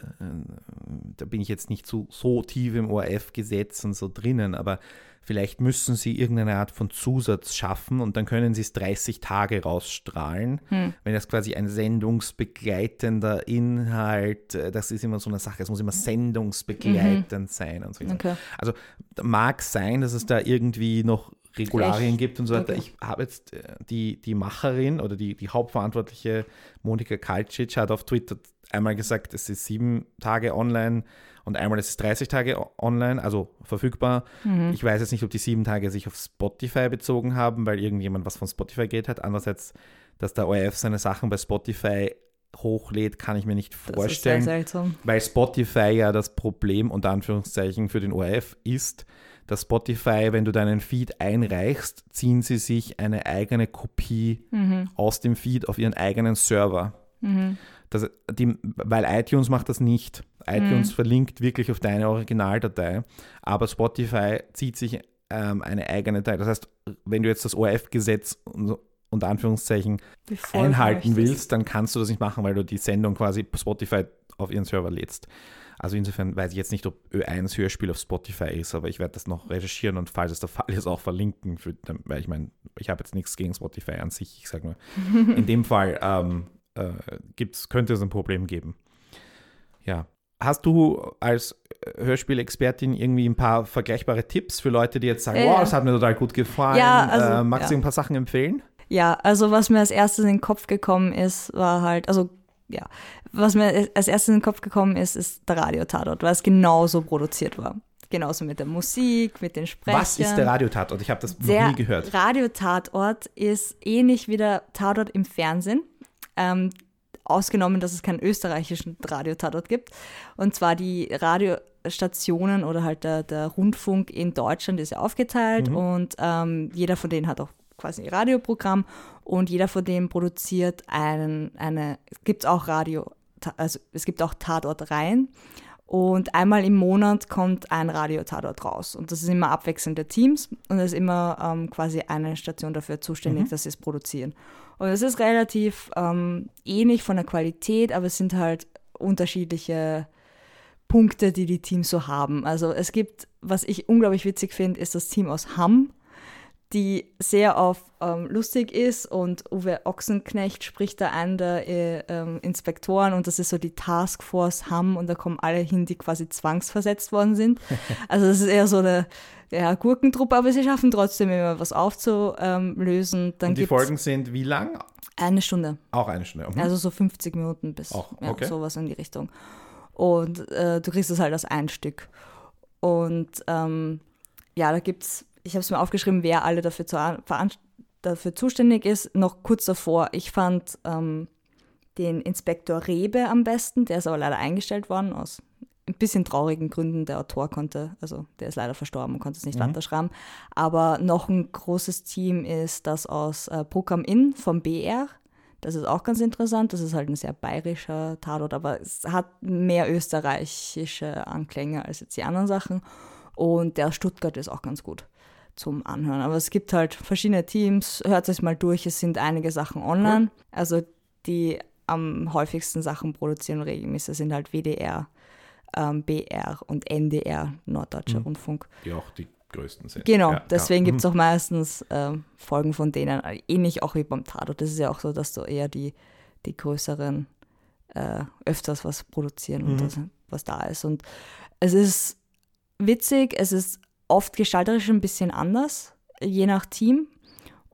da bin ich jetzt nicht so, so tief im ORF-Gesetz und so drinnen, aber vielleicht müssen sie irgendeine Art von Zusatz schaffen und dann können sie es 30 Tage rausstrahlen. Hm. Wenn das quasi ein sendungsbegleitender Inhalt, äh, das ist immer so eine Sache, es muss immer sendungsbegleitend sein und so. Mhm. Okay. Also mag sein, dass es da irgendwie noch Regularien Echt? gibt und so weiter. Okay. Ich habe jetzt äh, die, die Macherin oder die, die Hauptverantwortliche Monika Kalcic hat auf Twitter einmal gesagt, es ist sieben Tage online und einmal ist es 30 Tage online, also verfügbar. Mhm. Ich weiß jetzt nicht, ob die sieben Tage sich auf Spotify bezogen haben, weil irgendjemand was von Spotify geht hat. Andererseits, dass der ORF seine Sachen bei Spotify hochlädt, kann ich mir nicht Das vorstellen. ist. Weil Spotify ja das Problem unter Anführungszeichen für den ORF ist, dass Spotify, wenn du deinen Feed einreichst, ziehen sie sich eine eigene Kopie Mhm. aus dem Feed auf ihren eigenen Server. Mhm. Das, die, weil iTunes macht das nicht. iTunes verlinkt wirklich auf deine Originaldatei, aber Spotify zieht sich ähm, eine eigene Datei. Das heißt, wenn du jetzt das ORF-Gesetz und- unter Anführungszeichen einhalten möchtest. willst, dann kannst du das nicht machen, weil du die Sendung quasi Spotify auf ihren Server lädst. Also insofern weiß ich jetzt nicht, ob Ö1 Hörspiel auf Spotify ist, aber ich werde das noch recherchieren und falls es der Fall ist, auch verlinken. Für, weil ich meine, ich habe jetzt nichts gegen Spotify an sich. Ich sage nur, (laughs) in dem Fall ähm, äh, gibt's, könnte es ein Problem geben. Ja. Hast du als äh, Hörspielexpertin irgendwie ein paar vergleichbare Tipps für Leute, die jetzt sagen, Ja, wow, das hat mir total gut gefallen. Ja, also, äh, magst du ja. ein paar Sachen empfehlen? Ja, also was mir als erstes in den Kopf gekommen ist, war halt, also ja, was mir als erstes in den Kopf gekommen ist, ist der Radiotatort, weil es genauso produziert war. Genauso mit der Musik, mit den Sprechern. Was ist der Radiotatort? Ich habe das noch Der nie gehört. Radiotatort ist ähnlich wie der Tatort im Fernsehen. Ähm, ausgenommen, dass es keinen österreichischen Radiotatort gibt. Und zwar die Radiostationen oder halt der, der Rundfunk in Deutschland ist ja aufgeteilt und ähm, jeder von denen hat auch quasi ein Radioprogramm und jeder von denen produziert einen, eine, gibt es auch Radio, also es gibt auch Tatortreihen. Und einmal im Monat kommt ein Radiotatort raus. Und das ist immer abwechselnde Teams und es ist immer ähm, quasi eine Station dafür zuständig, dass sie es produzieren. Und es ist relativ ähm, ähnlich von der Qualität, aber es sind halt unterschiedliche Punkte, die die Teams so haben. Also es gibt, was ich unglaublich witzig finde, ist das Team aus Hamm, die sehr auf ähm, lustig ist und Uwe Ochsenknecht spricht da einen der äh, ähm, Inspektoren und das ist so die Taskforce Hamm und da kommen alle hin, die quasi zwangsversetzt worden sind. (laughs) Also das ist eher so eine ja, Gurkentruppe, aber sie schaffen trotzdem immer was aufzulösen. Dann Und die Folgen sind wie lang? eine Stunde. Auch eine Stunde. Mhm. Also so 50 Minuten bis Auch, ja, okay. sowas in die Richtung. Und äh, du kriegst es halt als ein Stück. Und ähm, ja, da gibt's, ich habe es mir aufgeschrieben, wer alle dafür, zu, dafür zuständig ist. Noch kurz davor, ich fand ähm, den Inspektor Rebe am besten, der ist aber leider eingestellt worden aus ein bisschen traurigen Gründen. Der Autor konnte, also der ist leider verstorben und konnte es nicht weiterschreiben. Aber noch ein großes Team ist das aus äh, Programm In vom BR. Das ist auch ganz interessant. Das ist halt ein sehr bayerischer Tatort, aber es hat mehr österreichische Anklänge als jetzt die anderen Sachen. Und der Stuttgart ist auch ganz gut zum Anhören. Aber es gibt halt verschiedene Teams. Hört es mal durch. Es sind einige Sachen online. Also die am häufigsten Sachen produzieren regelmäßig sind halt WDR, ähm, BR und NDR, Norddeutscher Rundfunk. Die auch die größten sind. Genau, Ja, deswegen ja. gibt es auch meistens ähm, Folgen von denen, äh, ähnlich auch wie beim Tatort. Das ist ja auch so, dass du eher die, die größeren äh, öfters was produzieren und Mhm. das, was da ist. Und es ist witzig, es ist oft gestalterisch ein bisschen anders, je nach Team.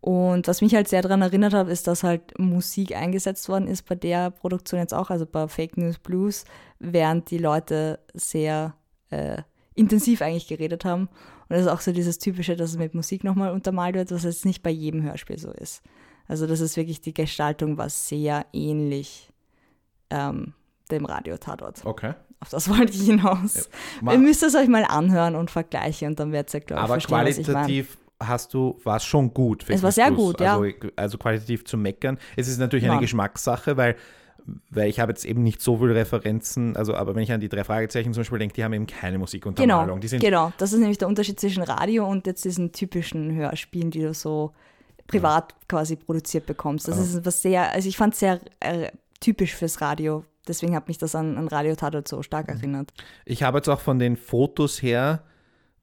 Und was mich halt sehr daran erinnert hat, ist, dass halt Musik eingesetzt worden ist bei der Produktion jetzt auch, also bei Fake News Blues, während die Leute sehr äh, intensiv eigentlich geredet haben. Und das ist auch so dieses Typische, dass es mit Musik nochmal untermalt wird, was jetzt nicht bei jedem Hörspiel so ist. Also das ist wirklich, die Gestaltung war sehr ähnlich ähm, dem Radio-Tatort. Okay. Auf das (laughs) wollte ich hinaus. Ma- Ihr müsst es euch mal anhören und vergleichen und dann werdet ihr, glaube ich, Aber verstehen, was ich qualitativ hast du, war es schon gut. Es war sehr gut, ja. also, Also qualitativ zu meckern. Es ist natürlich eine Nein. Geschmackssache, weil, weil ich habe jetzt eben nicht so viele Referenzen, also aber wenn ich an die drei Fragezeichen zum Beispiel denke, die haben eben keine Musikuntermalung. Genau, Die sind genau. Das ist nämlich der Unterschied zwischen Radio und jetzt diesen typischen Hörspielen, die du so privat quasi produziert bekommst. Das Ja. ist was sehr, also ich fand es sehr äh, typisch fürs Radio. Deswegen hat mich das an, an Radio Tatort so stark Mhm. erinnert. Ich habe jetzt auch von den Fotos her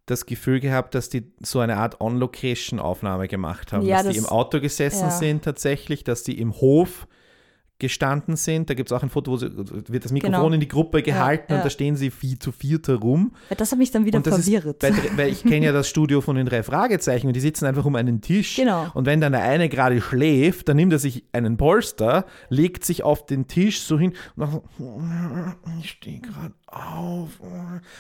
das Gefühl gehabt, dass die so eine Art On-Location-Aufnahme gemacht haben. Ja, dass die das- im Auto gesessen ja. sind tatsächlich, dass die im Hof gestanden sind. Da gibt es auch ein Foto, wo sie, wird das Mikrofon Genau. in die Gruppe gehalten ja. und da stehen sie viel zu viert herum. Weil das hat mich dann wieder verwirrt. Ist weil ich kenne ja (laughs) das Studio von den drei Fragezeichen und die sitzen einfach um einen Tisch. Genau. Und wenn dann der eine gerade schläft, dann nimmt er sich einen Polster, legt sich auf den Tisch so hin und macht so, ich stehe gerade auf,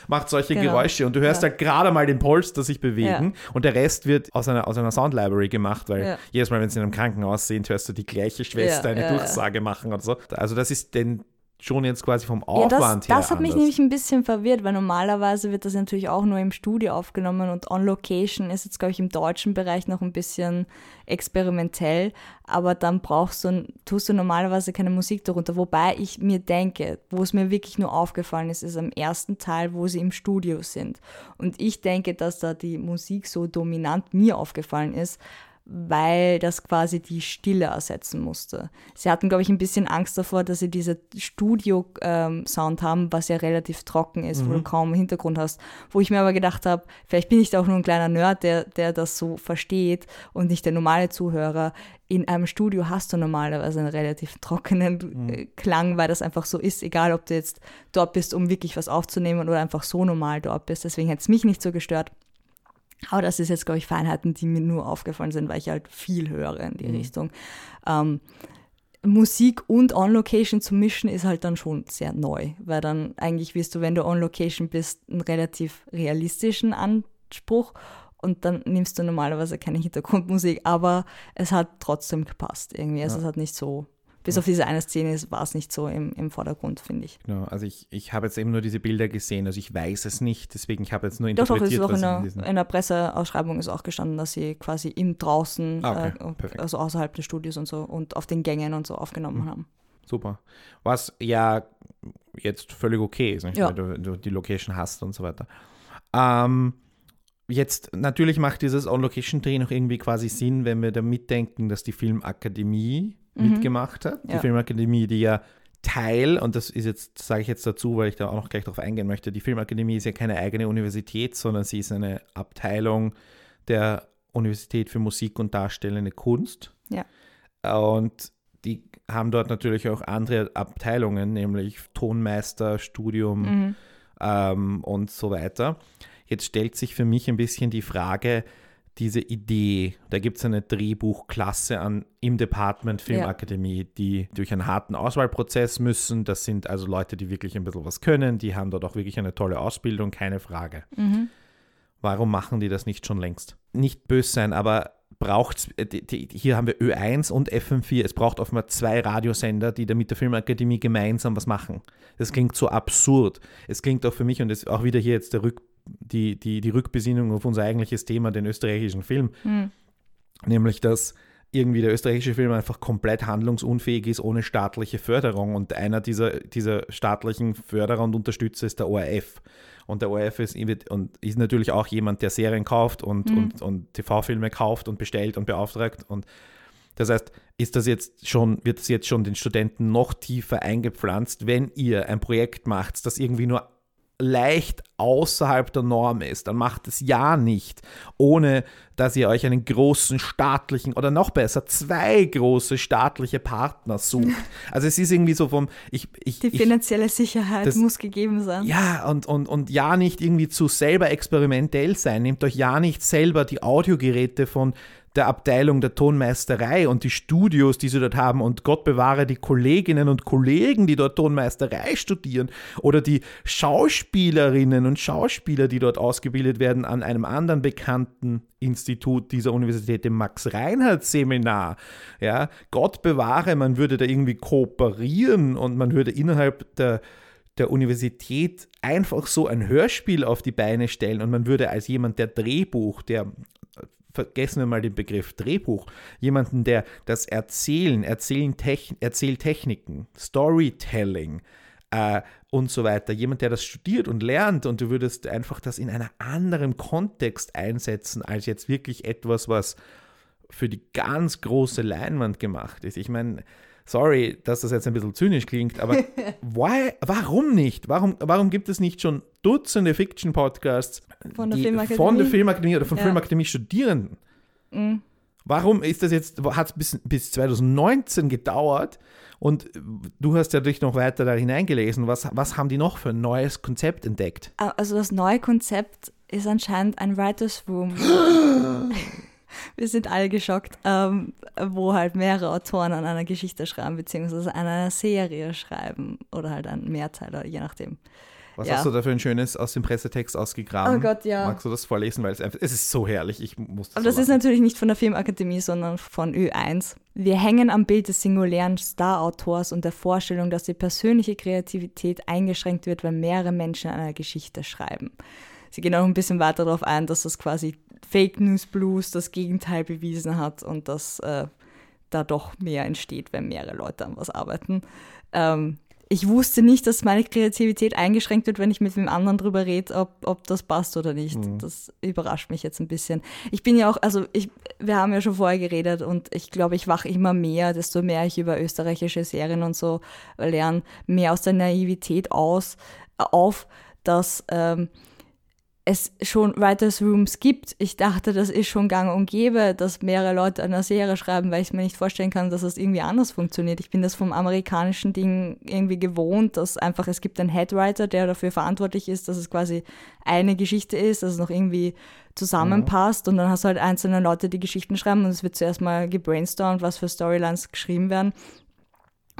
macht solche Genau. Geräusche und du hörst Ja. halt gerade mal den Polster sich bewegen und der Rest wird aus einer, aus einer Sound Library gemacht, weil Ja. jedes Mal, wenn sie in einem Krankenhaus sind, hörst du die gleiche Schwester Ja, eine ja, ja. Durchsage machen und so. Also das ist denn schon jetzt quasi vom Ja, Aufwand das, her das hat mich anders. nämlich ein bisschen verwirrt, weil normalerweise wird das natürlich auch nur im Studio aufgenommen und on location ist jetzt, glaube ich, im deutschen Bereich noch ein bisschen experimentell, aber dann brauchst du, tust du normalerweise keine Musik darunter. Wobei ich mir denke, wo es mir wirklich nur aufgefallen ist, ist am ersten Teil, wo sie im Studio sind. Und ich denke, dass da die Musik so dominant mir aufgefallen ist, weil das quasi die Stille ersetzen musste. Sie hatten, glaube ich, ein bisschen Angst davor, dass sie diese Studio-Sound haben, was ja relativ trocken ist, wo du kaum Hintergrund hast. Wo ich mir aber gedacht habe, vielleicht bin ich da auch nur ein kleiner Nerd, der, der das so versteht und nicht der normale Zuhörer. In einem Studio hast du normalerweise einen relativ trockenen äh, Klang, weil das einfach so ist, egal ob du jetzt dort bist, um wirklich was aufzunehmen oder einfach so normal dort bist. Deswegen hätte es mich nicht so gestört. Aber das ist jetzt, glaube ich, Feinheiten, die mir nur aufgefallen sind, weil ich halt viel höre in die Richtung. Ähm, Musik und On-Location zu mischen ist halt dann schon sehr neu, weil dann eigentlich wirst du, wenn du On-Location bist, einen relativ realistischen Anspruch und dann nimmst du normalerweise keine Hintergrundmusik, aber es hat trotzdem gepasst irgendwie. Also es hat nicht so, bis auf diese eine Szene war es nicht so im, im Vordergrund, finde ich. Genau, also ich, ich habe jetzt eben nur diese Bilder gesehen, also ich weiß es nicht, deswegen ich habe jetzt nur Doch, doch, es ist interpretiert, auch in was der, in der Presseausschreibung ist auch gestanden, dass sie quasi im draußen, Ah, okay, äh, also außerhalb des Studios und so und auf den Gängen und so aufgenommen Mhm. haben. Super. Was ja jetzt völlig okay ist? Ja. weil du, du die Location hast und so weiter. Ähm, jetzt, natürlich macht dieses On-Location-Dreh noch irgendwie quasi Sinn, wenn wir da mitdenken, dass die Filmakademie mitgemacht hat. Die Mhm. Ja. Filmakademie, die ja Teil, und das ist jetzt, sage ich jetzt dazu, weil ich da auch noch gleich darauf eingehen möchte, die Filmakademie ist ja keine eigene Universität, sondern sie ist eine Abteilung der Universität für Musik und Darstellende Kunst. Ja. Und die haben dort natürlich auch andere Abteilungen, nämlich Tonmeister, Studium Mhm. ähm, und so weiter. Jetzt stellt sich für mich ein bisschen die Frage, diese Idee, da gibt es eine Drehbuchklasse an, im Department Filmakademie, die durch einen harten Auswahlprozess müssen. Das sind also Leute, die wirklich ein bisschen was können, die haben dort auch wirklich eine tolle Ausbildung, keine Frage. Mhm. Warum machen die das nicht schon längst? Nicht böse sein, aber braucht hier haben wir Ö1 und FM4. Es braucht offenbar zwei Radiosender, die da mit der Filmakademie gemeinsam was machen. Das klingt so absurd. Es klingt auch für mich, und das ist auch wieder hier jetzt der Rück, die, die, die Rückbesinnung auf unser eigentliches Thema, den österreichischen Film, Mhm. nämlich dass irgendwie der österreichische Film einfach komplett handlungsunfähig ist ohne staatliche Förderung. Und einer dieser, dieser staatlichen Förderer und Unterstützer ist der ORF. Und der ORF ist, und ist natürlich auch jemand, der Serien kauft und, mhm. und, und TV-Filme kauft und bestellt und beauftragt. Und das heißt, ist das jetzt schon, wird das jetzt schon den Studenten noch tiefer eingepflanzt, wenn ihr ein Projekt macht, das irgendwie nur leicht außerhalb der Norm ist, dann macht es ja nicht, ohne dass ihr euch einen großen staatlichen oder noch besser zwei große staatliche Partner sucht. (laughs) Also es ist irgendwie so vom ich, ich die finanzielle ich, Sicherheit das, muss gegeben sein. Ja und, und, und ja nicht irgendwie zu selber experimentell sein. Nehmt euch ja nicht selber die Audiogeräte von der Abteilung der Tonmeisterei und die Studios, die sie dort haben und Gott bewahre die Kolleginnen und Kollegen, die dort Tonmeisterei studieren oder die Schauspielerinnen und Schauspieler, die dort ausgebildet werden an einem anderen bekannten Institut dieser Universität, dem Max-Reinhardt-Seminar. Ja, Gott bewahre, man würde da irgendwie kooperieren und man würde innerhalb der der Universität einfach so ein Hörspiel auf die Beine stellen und man würde als jemand, der Drehbuch, der vergessen wir mal den Begriff Drehbuch, jemanden, der das Erzählen, Erzählen Erzähltechniken, Storytelling äh, und so weiter, jemand, der das studiert und lernt und du würdest einfach das in einem anderen Kontext einsetzen, als jetzt wirklich etwas, was für die ganz große Leinwand gemacht ist. Ich meine, sorry, dass das jetzt ein bisschen zynisch klingt, aber (laughs) why, warum nicht? Warum, warum gibt es nicht schon Dutzende Fiction-Podcasts von, der von der Filmakademie oder von ja. Filmakademie-Studierenden? Mhm. Warum ist das jetzt, hat es bis, bis 2019 gedauert und du hast ja dich noch weiter da hineingelesen. Was, was haben die noch für ein neues Konzept entdeckt? Also das neue Konzept ist anscheinend ein Writers Room. (gasps) (laughs) (laughs) wir sind alle geschockt, ähm, wo halt mehrere Autoren an einer Geschichte schreiben, beziehungsweise an einer Serie schreiben oder halt an Mehrteiler, je nachdem. Was ja. hast du da für ein schönes aus dem Pressetext ausgegraben? Oh Gott, ja. Magst du das vorlesen? Weil es, einfach, es ist so herrlich. Ich muss das Aber das so ist natürlich nicht von der Filmakademie, sondern von Ö1. Wir hängen am Bild des singulären Star-Autors und der Vorstellung, dass die persönliche Kreativität eingeschränkt wird, wenn mehrere Menschen an einer Geschichte schreiben. Sie gehen auch ein bisschen weiter darauf ein, dass das quasi Fake News Blues das Gegenteil bewiesen hat und dass äh, da doch mehr entsteht, wenn mehrere Leute an was arbeiten. Ähm, ich wusste nicht, dass meine Kreativität eingeschränkt wird, wenn ich mit dem anderen drüber rede, ob, ob das passt oder nicht. Mhm. Das überrascht mich jetzt ein bisschen. Ich bin ja auch, also ich, wir haben ja schon vorher geredet und ich glaube, ich wache immer mehr, desto mehr ich über österreichische Serien und so lerne, mehr aus der Naivität aus, auf, dass ähm, es schon Writers Rooms gibt. Ich dachte, das ist schon gang und gäbe, dass mehrere Leute eine Serie schreiben, weil ich mir nicht vorstellen kann, dass das irgendwie anders funktioniert. Ich bin das vom amerikanischen Ding irgendwie gewohnt, dass einfach es gibt einen Headwriter, der dafür verantwortlich ist, dass es quasi eine Geschichte ist, dass es noch irgendwie zusammenpasst mhm. und dann hast du halt einzelne Leute, die Geschichten schreiben und es wird zuerst mal gebrainstormt, was für Storylines geschrieben werden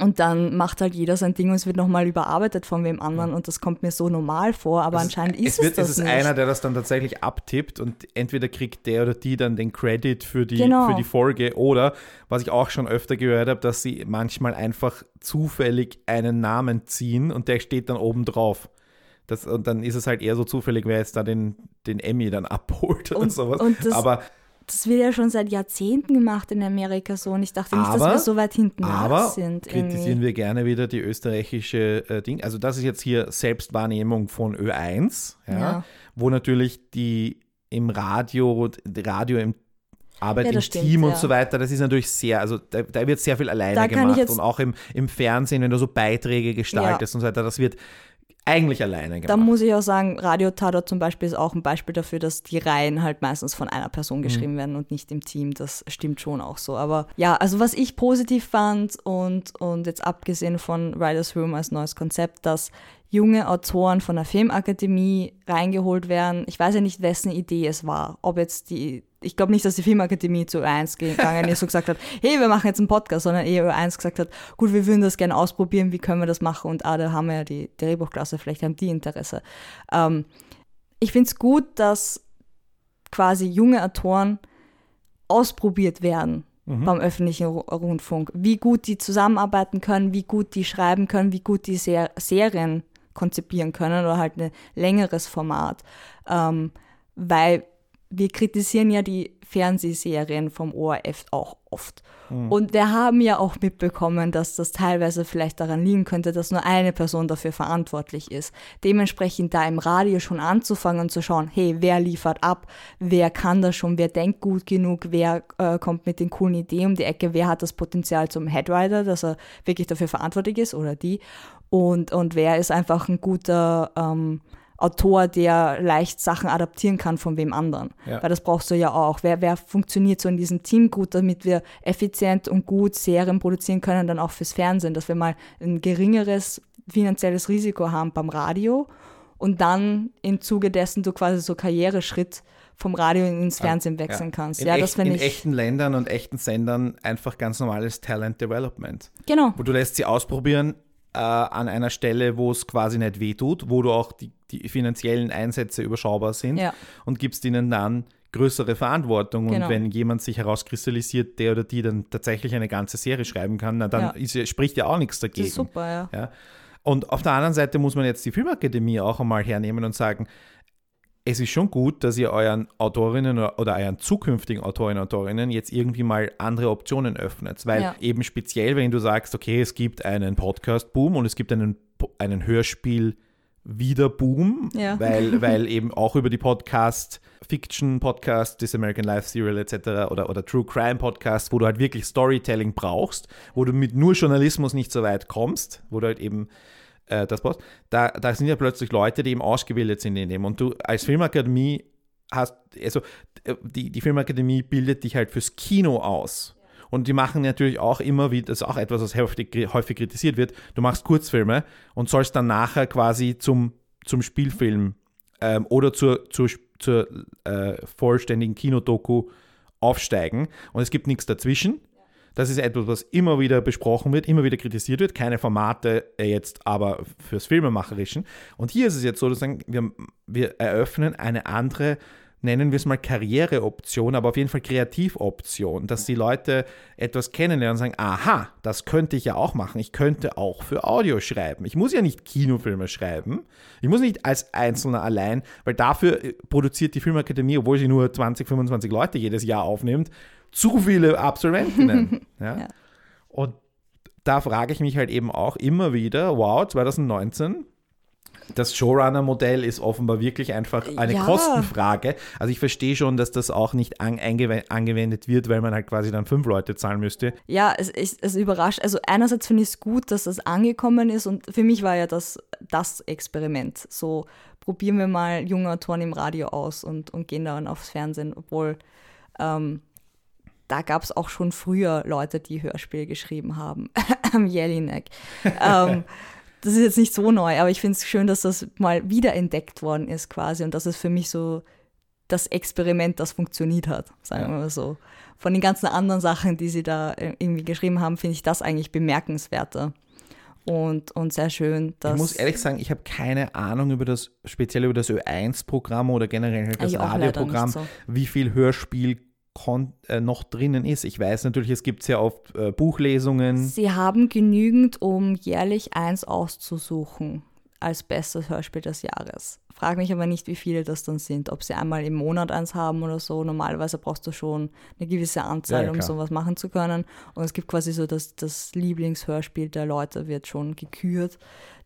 und dann macht halt jeder sein Ding und es wird nochmal überarbeitet von wem anderen und das kommt mir so normal vor, aber also anscheinend ist es, wird, es das Es ist nicht. einer, der das dann tatsächlich abtippt und entweder kriegt der oder die dann den Credit für die, genau. für die Folge oder, was ich auch schon öfter gehört habe, dass sie manchmal einfach zufällig einen Namen ziehen und der steht dann oben drauf. Das, und dann ist es halt eher so zufällig, wer jetzt da den, den Emmy dann (laughs) abholt oder und, sowas. Und das, aber das wird ja schon seit Jahrzehnten gemacht in Amerika so und ich dachte nicht, aber, dass wir so weit hinten aber sind. Kritisieren irgendwie. wir gerne wieder die österreichische äh, Ding. Also das ist jetzt hier Selbstwahrnehmung von Ö1, ja, ja. wo natürlich die im Radio, Radio im Arbeit ja, im stimmt, Team und ja. so weiter, das ist natürlich sehr, also da, da wird sehr viel alleine gemacht und auch im, im Fernsehen, wenn du so Beiträge gestaltest ja. und so weiter, das wird eigentlich alleine gemacht. Da muss ich auch sagen, Radio Tatort zum Beispiel ist auch ein Beispiel dafür, dass die Reihen halt meistens von einer Person geschrieben mhm. werden und nicht im Team. Das stimmt schon auch so. Aber ja, also was ich positiv fand und, und jetzt abgesehen von Writers Room als neues Konzept, dass junge Autoren von der Filmakademie reingeholt werden. Ich weiß ja nicht, wessen Idee es war. Ob jetzt die, ich glaube nicht, dass die Filmakademie zu Ö1 gegangen ist und gesagt hat, hey, wir machen jetzt einen Podcast, sondern eher Ö1 gesagt hat, gut, wir würden das gerne ausprobieren, wie können wir das machen? Und ah, da haben wir ja die Drehbuchklasse, vielleicht haben die Interesse. Ähm, ich finde es gut, dass quasi junge Autoren ausprobiert werden mhm. beim öffentlichen Rundfunk. Wie gut die zusammenarbeiten können, wie gut die schreiben können, wie gut die Ser Serien konzipieren können oder halt ein längeres Format. Ähm, weil wir kritisieren ja die Fernsehserien vom ORF auch oft. Und wir haben ja auch mitbekommen, dass das teilweise vielleicht daran liegen könnte, dass nur eine Person dafür verantwortlich ist. Dementsprechend da im Radio schon anzufangen und zu schauen, hey, wer liefert ab, wer kann das schon, wer denkt gut genug, wer äh, kommt mit den coolen Ideen um die Ecke, wer hat das Potenzial zum Headwriter, dass er wirklich dafür verantwortlich ist oder die? Und, und wer ist einfach ein guter ähm, Autor, der leicht Sachen adaptieren kann von wem anderen. Ja. Weil das brauchst du ja auch. Wer, wer funktioniert so in diesem Team gut, damit wir effizient und gut Serien produzieren können, dann auch fürs Fernsehen, dass wir mal ein geringeres finanzielles Risiko haben beim Radio und dann im Zuge dessen du quasi so Karriereschritt vom Radio ins Fernsehen wechseln kannst. In, ja, echt, in echten Ländern und echten Sendern einfach ganz normales Talent Development. Genau. Wo du lässt sie ausprobieren äh, an einer Stelle, wo es quasi nicht wehtut, wo du auch die, die finanziellen Einsätze überschaubar sind Ja. und gibst ihnen dann größere Verantwortung. Genau. Und wenn jemand sich herauskristallisiert, der oder die dann tatsächlich eine ganze Serie schreiben kann, na, dann Ja. ist, spricht ja auch nichts Das dagegen. ist super, ja. Ja. Und auf der anderen Seite muss man jetzt die Filmakademie auch einmal hernehmen und sagen, es ist schon gut, dass ihr euren Autorinnen oder euren zukünftigen Autorinnen und Autorinnen jetzt irgendwie mal andere Optionen öffnet. Weil Ja. eben speziell, wenn du sagst, okay, es gibt einen Podcast-Boom und es gibt einen, einen Hörspiel-Wieder-Boom, Ja. weil, (laughs) weil eben auch über die Podcast, Fiction Podcast, This American Life Serial etc. oder, oder True Crime Podcast, wo du halt wirklich Storytelling brauchst, wo du mit nur Journalismus nicht so weit kommst, wo du halt eben äh, das brauchst, da, da sind ja plötzlich Leute, die eben ausgebildet sind in dem. Und du als Filmakademie hast, also äh, die, die Filmakademie bildet dich halt fürs Kino aus. Und die machen natürlich auch immer wieder, das ist auch etwas, was häufig, häufig kritisiert wird, du machst Kurzfilme und sollst dann nachher quasi zum, zum Spielfilm ähm, oder zur, zur, zur äh, vollständigen Kinodoku aufsteigen. Und es gibt nichts dazwischen. Das ist etwas, was immer wieder besprochen wird, immer wieder kritisiert wird. Keine Formate äh, jetzt aber fürs Filmemacherischen. Und hier ist es jetzt so, dass wir, wir eröffnen eine andere, nennen wir es mal Karriereoption, aber auf jeden Fall Kreativoption, dass die Leute etwas kennenlernen und sagen, aha, das könnte ich ja auch machen. Ich könnte auch für Audio schreiben. Ich muss ja nicht Kinofilme schreiben. Ich muss nicht als Einzelner allein, weil dafür äh, produziert die Filmakademie, obwohl sie nur 20, 25 Leute jedes Jahr aufnimmt, zu viele Absolventinnen. (laughs) ja? Ja. Und da frage ich mich halt eben auch immer wieder, wow, 2019, das Showrunner-Modell ist offenbar wirklich einfach eine Ja. Kostenfrage. Also ich verstehe schon, dass das auch nicht an, angewendet wird, weil man halt quasi dann fünf Leute zahlen müsste. Ja, es, es, es überrascht. Also einerseits finde ich es gut, dass das angekommen ist und für mich war ja das das Experiment. So probieren wir mal junge Autoren im Radio aus und, und gehen dann aufs Fernsehen, obwohl ähm, da gab es auch schon früher Leute, die Hörspiel geschrieben haben. (laughs) Jelinek. ähm, das ist jetzt nicht so neu, aber ich finde es schön, dass das mal wiederentdeckt worden ist quasi und das ist für mich so das Experiment, das funktioniert hat, sagen wir mal so. Von den ganzen anderen Sachen, die sie da äh, irgendwie geschrieben haben, finde ich das eigentlich bemerkenswerter und, und sehr schön, dass ich muss ehrlich sagen, ich habe keine Ahnung über das, speziell über das Ö1-Programm oder generell halt das Radioprogramm, so. wie viel Hörspiel äh, noch drinnen ist. Ich weiß natürlich, es gibt sehr oft äh, Buchlesungen. Sie haben genügend, um jährlich eins auszusuchen als bestes Hörspiel des Jahres. Frag mich aber nicht, wie viele das dann sind. Ob sie einmal im Monat eins haben oder so. Normalerweise brauchst du schon eine gewisse Anzahl, Ja, um sowas machen zu können. Und es gibt quasi so, dass das Lieblingshörspiel der Leute wird schon gekürt.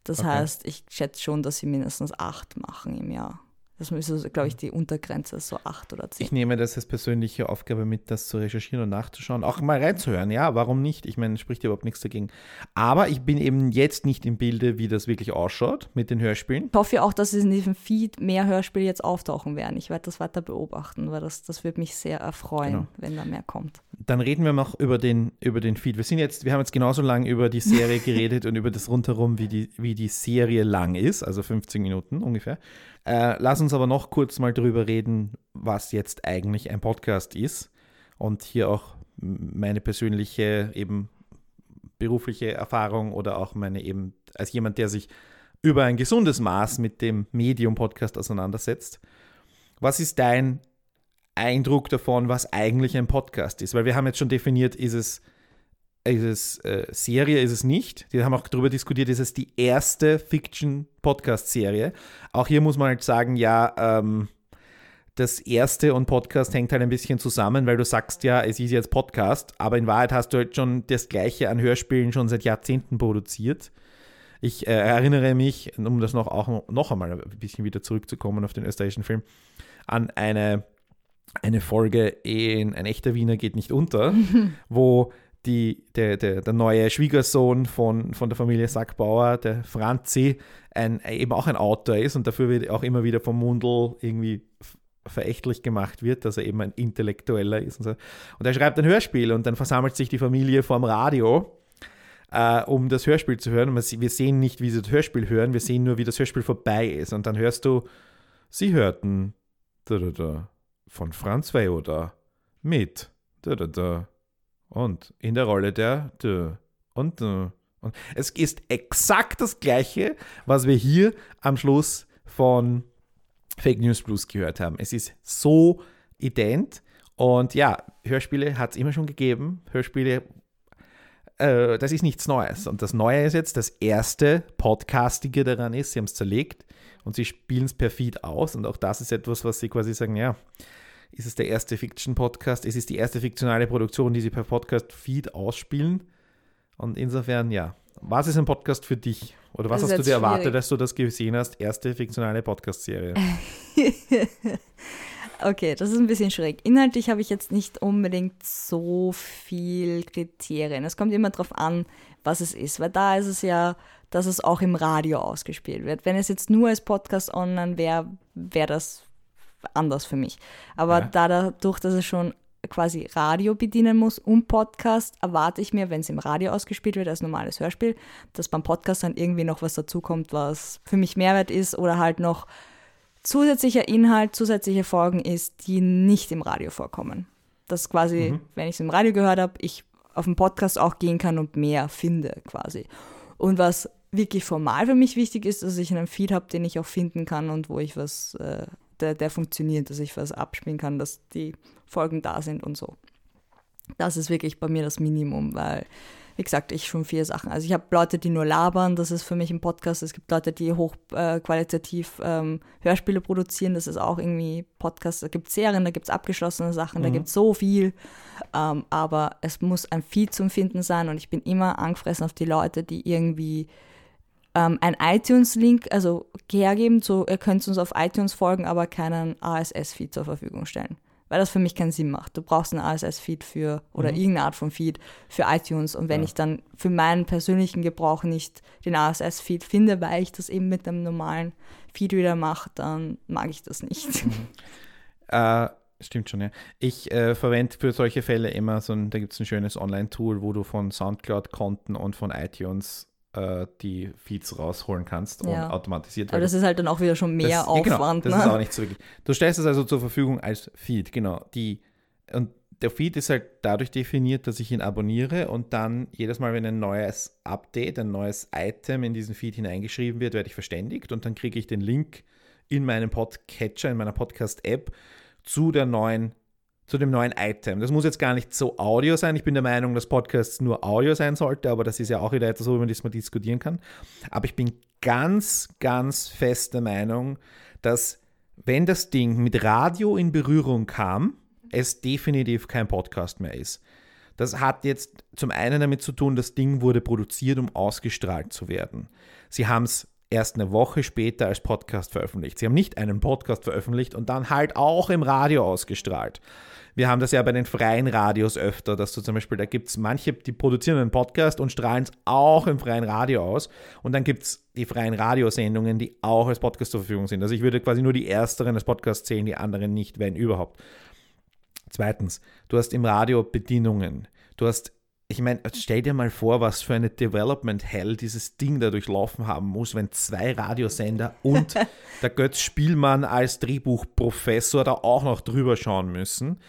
Das Okay. heißt, ich schätze schon, dass sie mindestens acht machen im Jahr. Das ist, glaube ich, die Untergrenze, so acht oder zehn. Ich nehme das als persönliche Aufgabe mit, das zu recherchieren und nachzuschauen, auch mal reinzuhören. Ja, warum nicht? Ich meine, spricht überhaupt nichts dagegen. Aber ich bin eben jetzt nicht im Bilde, wie das wirklich ausschaut mit den Hörspielen. Ich hoffe auch, dass in diesem Feed mehr Hörspiele jetzt auftauchen werden. Ich werde das weiter beobachten, weil das, das würde mich sehr erfreuen, Genau. wenn da mehr kommt. Dann reden wir noch über den, über den Feed. Wir sind jetzt, wir haben jetzt genauso lange über die Serie (laughs) geredet und über das rundherum, wie die, wie die Serie lang ist, also 15 Minuten ungefähr. Äh, lass uns aber noch kurz mal drüber reden, was jetzt eigentlich ein Podcast ist. Und hier auch meine persönliche eben berufliche Erfahrung oder auch meine eben als jemand, der sich über ein gesundes Maß mit dem Medium-Podcast auseinandersetzt. Was ist dein Eindruck davon, was eigentlich ein Podcast ist? Weil wir haben jetzt schon definiert, ist es, ist es äh, Serie, ist es nicht. Wir haben auch darüber diskutiert, ist es die erste Fiction-Podcast-Serie. Auch hier muss man halt sagen, ja, ähm, das erste und Podcast hängt halt ein bisschen zusammen, weil du sagst ja, es ist jetzt Podcast, aber in Wahrheit hast du halt schon das Gleiche an Hörspielen schon seit Jahrzehnten produziert. Ich äh, erinnere mich, um das noch, auch noch einmal ein bisschen wieder zurückzukommen auf den österreichischen Film, an eine, eine Folge in Ein echter Wiener geht nicht unter, (laughs) wo die, der, der, der neue Schwiegersohn von, von der Familie Sackbauer, der Franzi, ein, eben auch ein Autor ist und dafür wird auch immer wieder vom Mundel irgendwie verächtlich gemacht wird, dass er eben ein Intellektueller ist und so. Und er schreibt ein Hörspiel und dann versammelt sich die Familie vorm Radio, äh, um das Hörspiel zu hören. Wir sehen nicht, wie sie das Hörspiel hören, wir sehen nur, wie das Hörspiel vorbei ist. Und dann hörst du, sie hörten da, da, da, von Franz Weyoda mit da, da, da, und in der Rolle der da, und, da. und es ist exakt das Gleiche, was wir hier am Schluss von Fake News Plus gehört haben. Es ist so ident. Und ja, Hörspiele hat es immer schon gegeben. Hörspiele, äh, das ist nichts Neues. Und das Neue ist jetzt, das erste Podcastige daran ist, sie haben es zerlegt und sie spielen es per Feed aus. Und auch das ist etwas, was sie quasi sagen, ja, ist es der erste Fiction-Podcast? Es ist die erste fiktionale Produktion, die sie per Podcast-Feed ausspielen. Und insofern, ja, was ist ein Podcast für dich? Oder was hast du dir schwierig. erwartet, dass du das gesehen hast? Erste fiktionale Podcast-Serie. (laughs) okay, das ist ein bisschen schräg. Inhaltlich habe ich jetzt nicht unbedingt so viel Kriterien. Es kommt immer darauf an, was es ist. Weil da ist es ja, dass es auch im Radio ausgespielt wird. Wenn es jetzt nur als Podcast online wäre, wäre das anders für mich. Aber ja. dadurch, dass es schon quasi Radio bedienen muss und Podcast, erwarte ich mir, wenn es im Radio ausgespielt wird als normales Hörspiel, dass beim Podcast dann irgendwie noch was dazukommt, was für mich Mehrwert ist oder halt noch zusätzlicher Inhalt, zusätzliche Folgen ist, die nicht im Radio vorkommen. Dass quasi, mhm. wenn ich es im Radio gehört habe, ich auf den Podcast auch gehen kann und mehr finde quasi. Und was wirklich formal für mich wichtig ist, dass ich einen Feed habe, den ich auch finden kann und wo ich was äh, der, der funktioniert, dass ich was abspielen kann, dass die Folgen da sind und so. Das ist wirklich bei mir das Minimum, weil, wie gesagt, ich schon vier Sachen. Also ich habe Leute, die nur labern, das ist für mich ein Podcast. Es gibt Leute, die hochqualitativ äh, ähm, Hörspiele produzieren, das ist auch irgendwie Podcast. Da gibt es Serien, da gibt es abgeschlossene Sachen, mhm. da gibt es so viel. Ähm, aber es muss ein Feed zum Finden sein und ich bin immer angefressen auf die Leute, die irgendwie ähm, ein iTunes-Link, also hergeben, so ihr könnt uns auf iTunes folgen, aber keinen RSS-Feed zur Verfügung stellen. Weil das für mich keinen Sinn macht. Du brauchst einen RSS-Feed für oder mhm. irgendeine Art von Feed für iTunes. Und wenn ja. ich dann für meinen persönlichen Gebrauch nicht den RSS-Feed finde, weil ich das eben mit einem normalen Feed wieder mache, dann mag ich das nicht. Mhm. Äh, (laughs) stimmt schon, ja. Ich äh, verwende für solche Fälle immer so ein, da gibt es ein schönes Online-Tool, wo du von Soundcloud-Konten und von iTunes äh, die Feeds rausholen kannst ja. und automatisiert. Aber das ist halt dann auch wieder schon mehr das, Aufwand. Ja, genau, das ne? ist auch nicht so wirklich. Du stellst es also zur Verfügung als Feed, genau. Die, und der Feed ist halt dadurch definiert, dass ich ihn abonniere und dann jedes Mal, wenn ein neues Update, ein neues Item in diesen Feed hineingeschrieben wird, werde ich verständigt und dann kriege ich den Link in meinem Podcatcher, in meiner Podcast-App zu der neuen zu dem neuen Item. Das muss jetzt gar nicht so Audio sein. Ich bin der Meinung, dass Podcasts nur Audio sein sollte, aber das ist ja auch wieder etwas, worüber man diskutieren kann. Aber ich bin ganz, ganz fest der Meinung, dass wenn das Ding mit Radio in Berührung kam, es definitiv kein Podcast mehr ist. Das hat jetzt zum einen damit zu tun, das Ding wurde produziert, um ausgestrahlt zu werden. Sie haben es erst eine Woche später als Podcast veröffentlicht. Sie haben nicht einen Podcast veröffentlicht und dann halt auch im Radio ausgestrahlt. Wir haben das ja bei den freien Radios öfter, dass du zum Beispiel, da gibt es manche, die produzieren einen Podcast und strahlen es auch im freien Radio aus. Und dann gibt es die freien Radiosendungen, die auch als Podcast zur Verfügung sind. Also ich würde quasi nur die ersteren als Podcast zählen, die anderen nicht, wenn überhaupt. Zweitens, du hast im Radio Bedienungen. Du hast ich meine, stell dir mal vor, was für eine Development Hell dieses Ding da durchlaufen haben muss, wenn zwei Radiosender und (laughs) der Götz Spielmann als Drehbuchprofessor da auch noch drüber schauen müssen.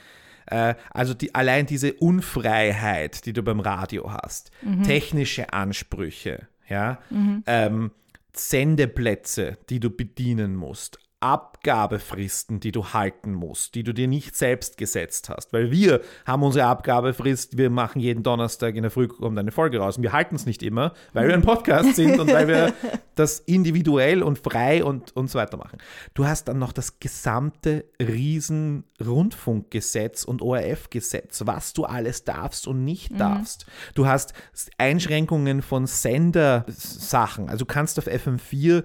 Äh, also die, allein diese Unfreiheit, die du beim Radio hast, mhm. technische Ansprüche, ja, mhm. ähm, Sendeplätze, die du bedienen musst, Abgabefristen, die du halten musst, die du dir nicht selbst gesetzt hast. Weil wir haben unsere Abgabefrist, wir machen jeden Donnerstag in der Früh kommt eine Folge raus. Und wir halten es nicht immer, weil wir ein Podcast (laughs) sind und weil wir das individuell und frei und, und so weiter machen. Du hast dann noch das gesamte Riesen-Rundfunkgesetz und ORF-Gesetz, was du alles darfst und nicht darfst. Du hast Einschränkungen von Sendersachen. Also du kannst auf FM4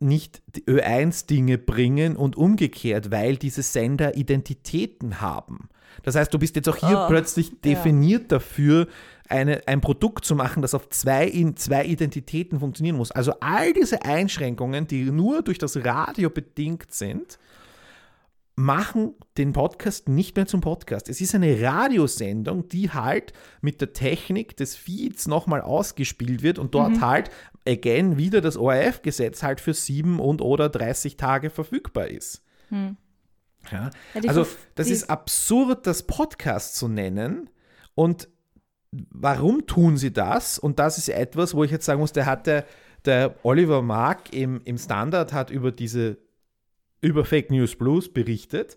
nicht die Ö1-Dinge bringen und umgekehrt, weil diese Sender Identitäten haben. Das heißt, du bist jetzt auch hier Oh, plötzlich definiert dafür, eine, ein Produkt zu machen, das auf zwei, in zwei Identitäten funktionieren muss. Also all diese Einschränkungen, die nur durch das Radio bedingt sind, machen den Podcast nicht mehr zum Podcast. Es ist eine Radiosendung, die halt mit der Technik des Feeds nochmal ausgespielt wird und dort halt, again, wieder das ORF-Gesetz halt für sieben und oder 30 Tage verfügbar ist. Ja. Ja, Also, das ist absurd, das Podcast zu nennen. Und warum tun sie das? Und das ist etwas, wo ich jetzt sagen muss, der hatte, der Oliver Mark im, im Standard hat über diese, über Fake News Blues berichtet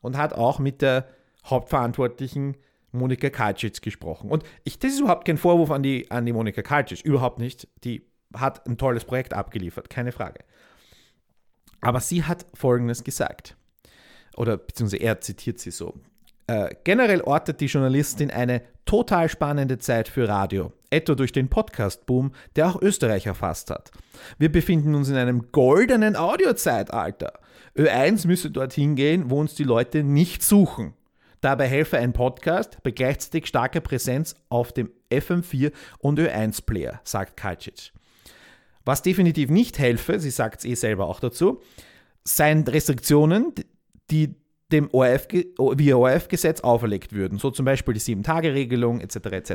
und hat auch mit der Hauptverantwortlichen Monika Kalcic gesprochen. Und ich, das ist überhaupt kein Vorwurf an die, an die Monika Kalcic, überhaupt nicht. Die hat ein tolles Projekt abgeliefert, keine Frage. Aber sie hat Folgendes gesagt oder beziehungsweise er zitiert sie so. Äh, generell ortet die Journalistin eine total spannende Zeit für Radio, etwa durch den Podcast-Boom, der auch Österreich erfasst hat. Wir befinden uns in einem goldenen Audiozeitalter. Ö1 müsse dorthin gehen, wo uns die Leute nicht suchen. Dabei helfe ein Podcast bei gleichzeitig starker Präsenz auf dem FM4 und Ö1-Player, sagt Kalcic. Was definitiv nicht helfe, sie sagt es eh selber auch dazu, seien Restriktionen, die dem ORF, via ORF-Gesetz auferlegt würden. So zum Beispiel die Sieben-Tage-Regelung etc. etc.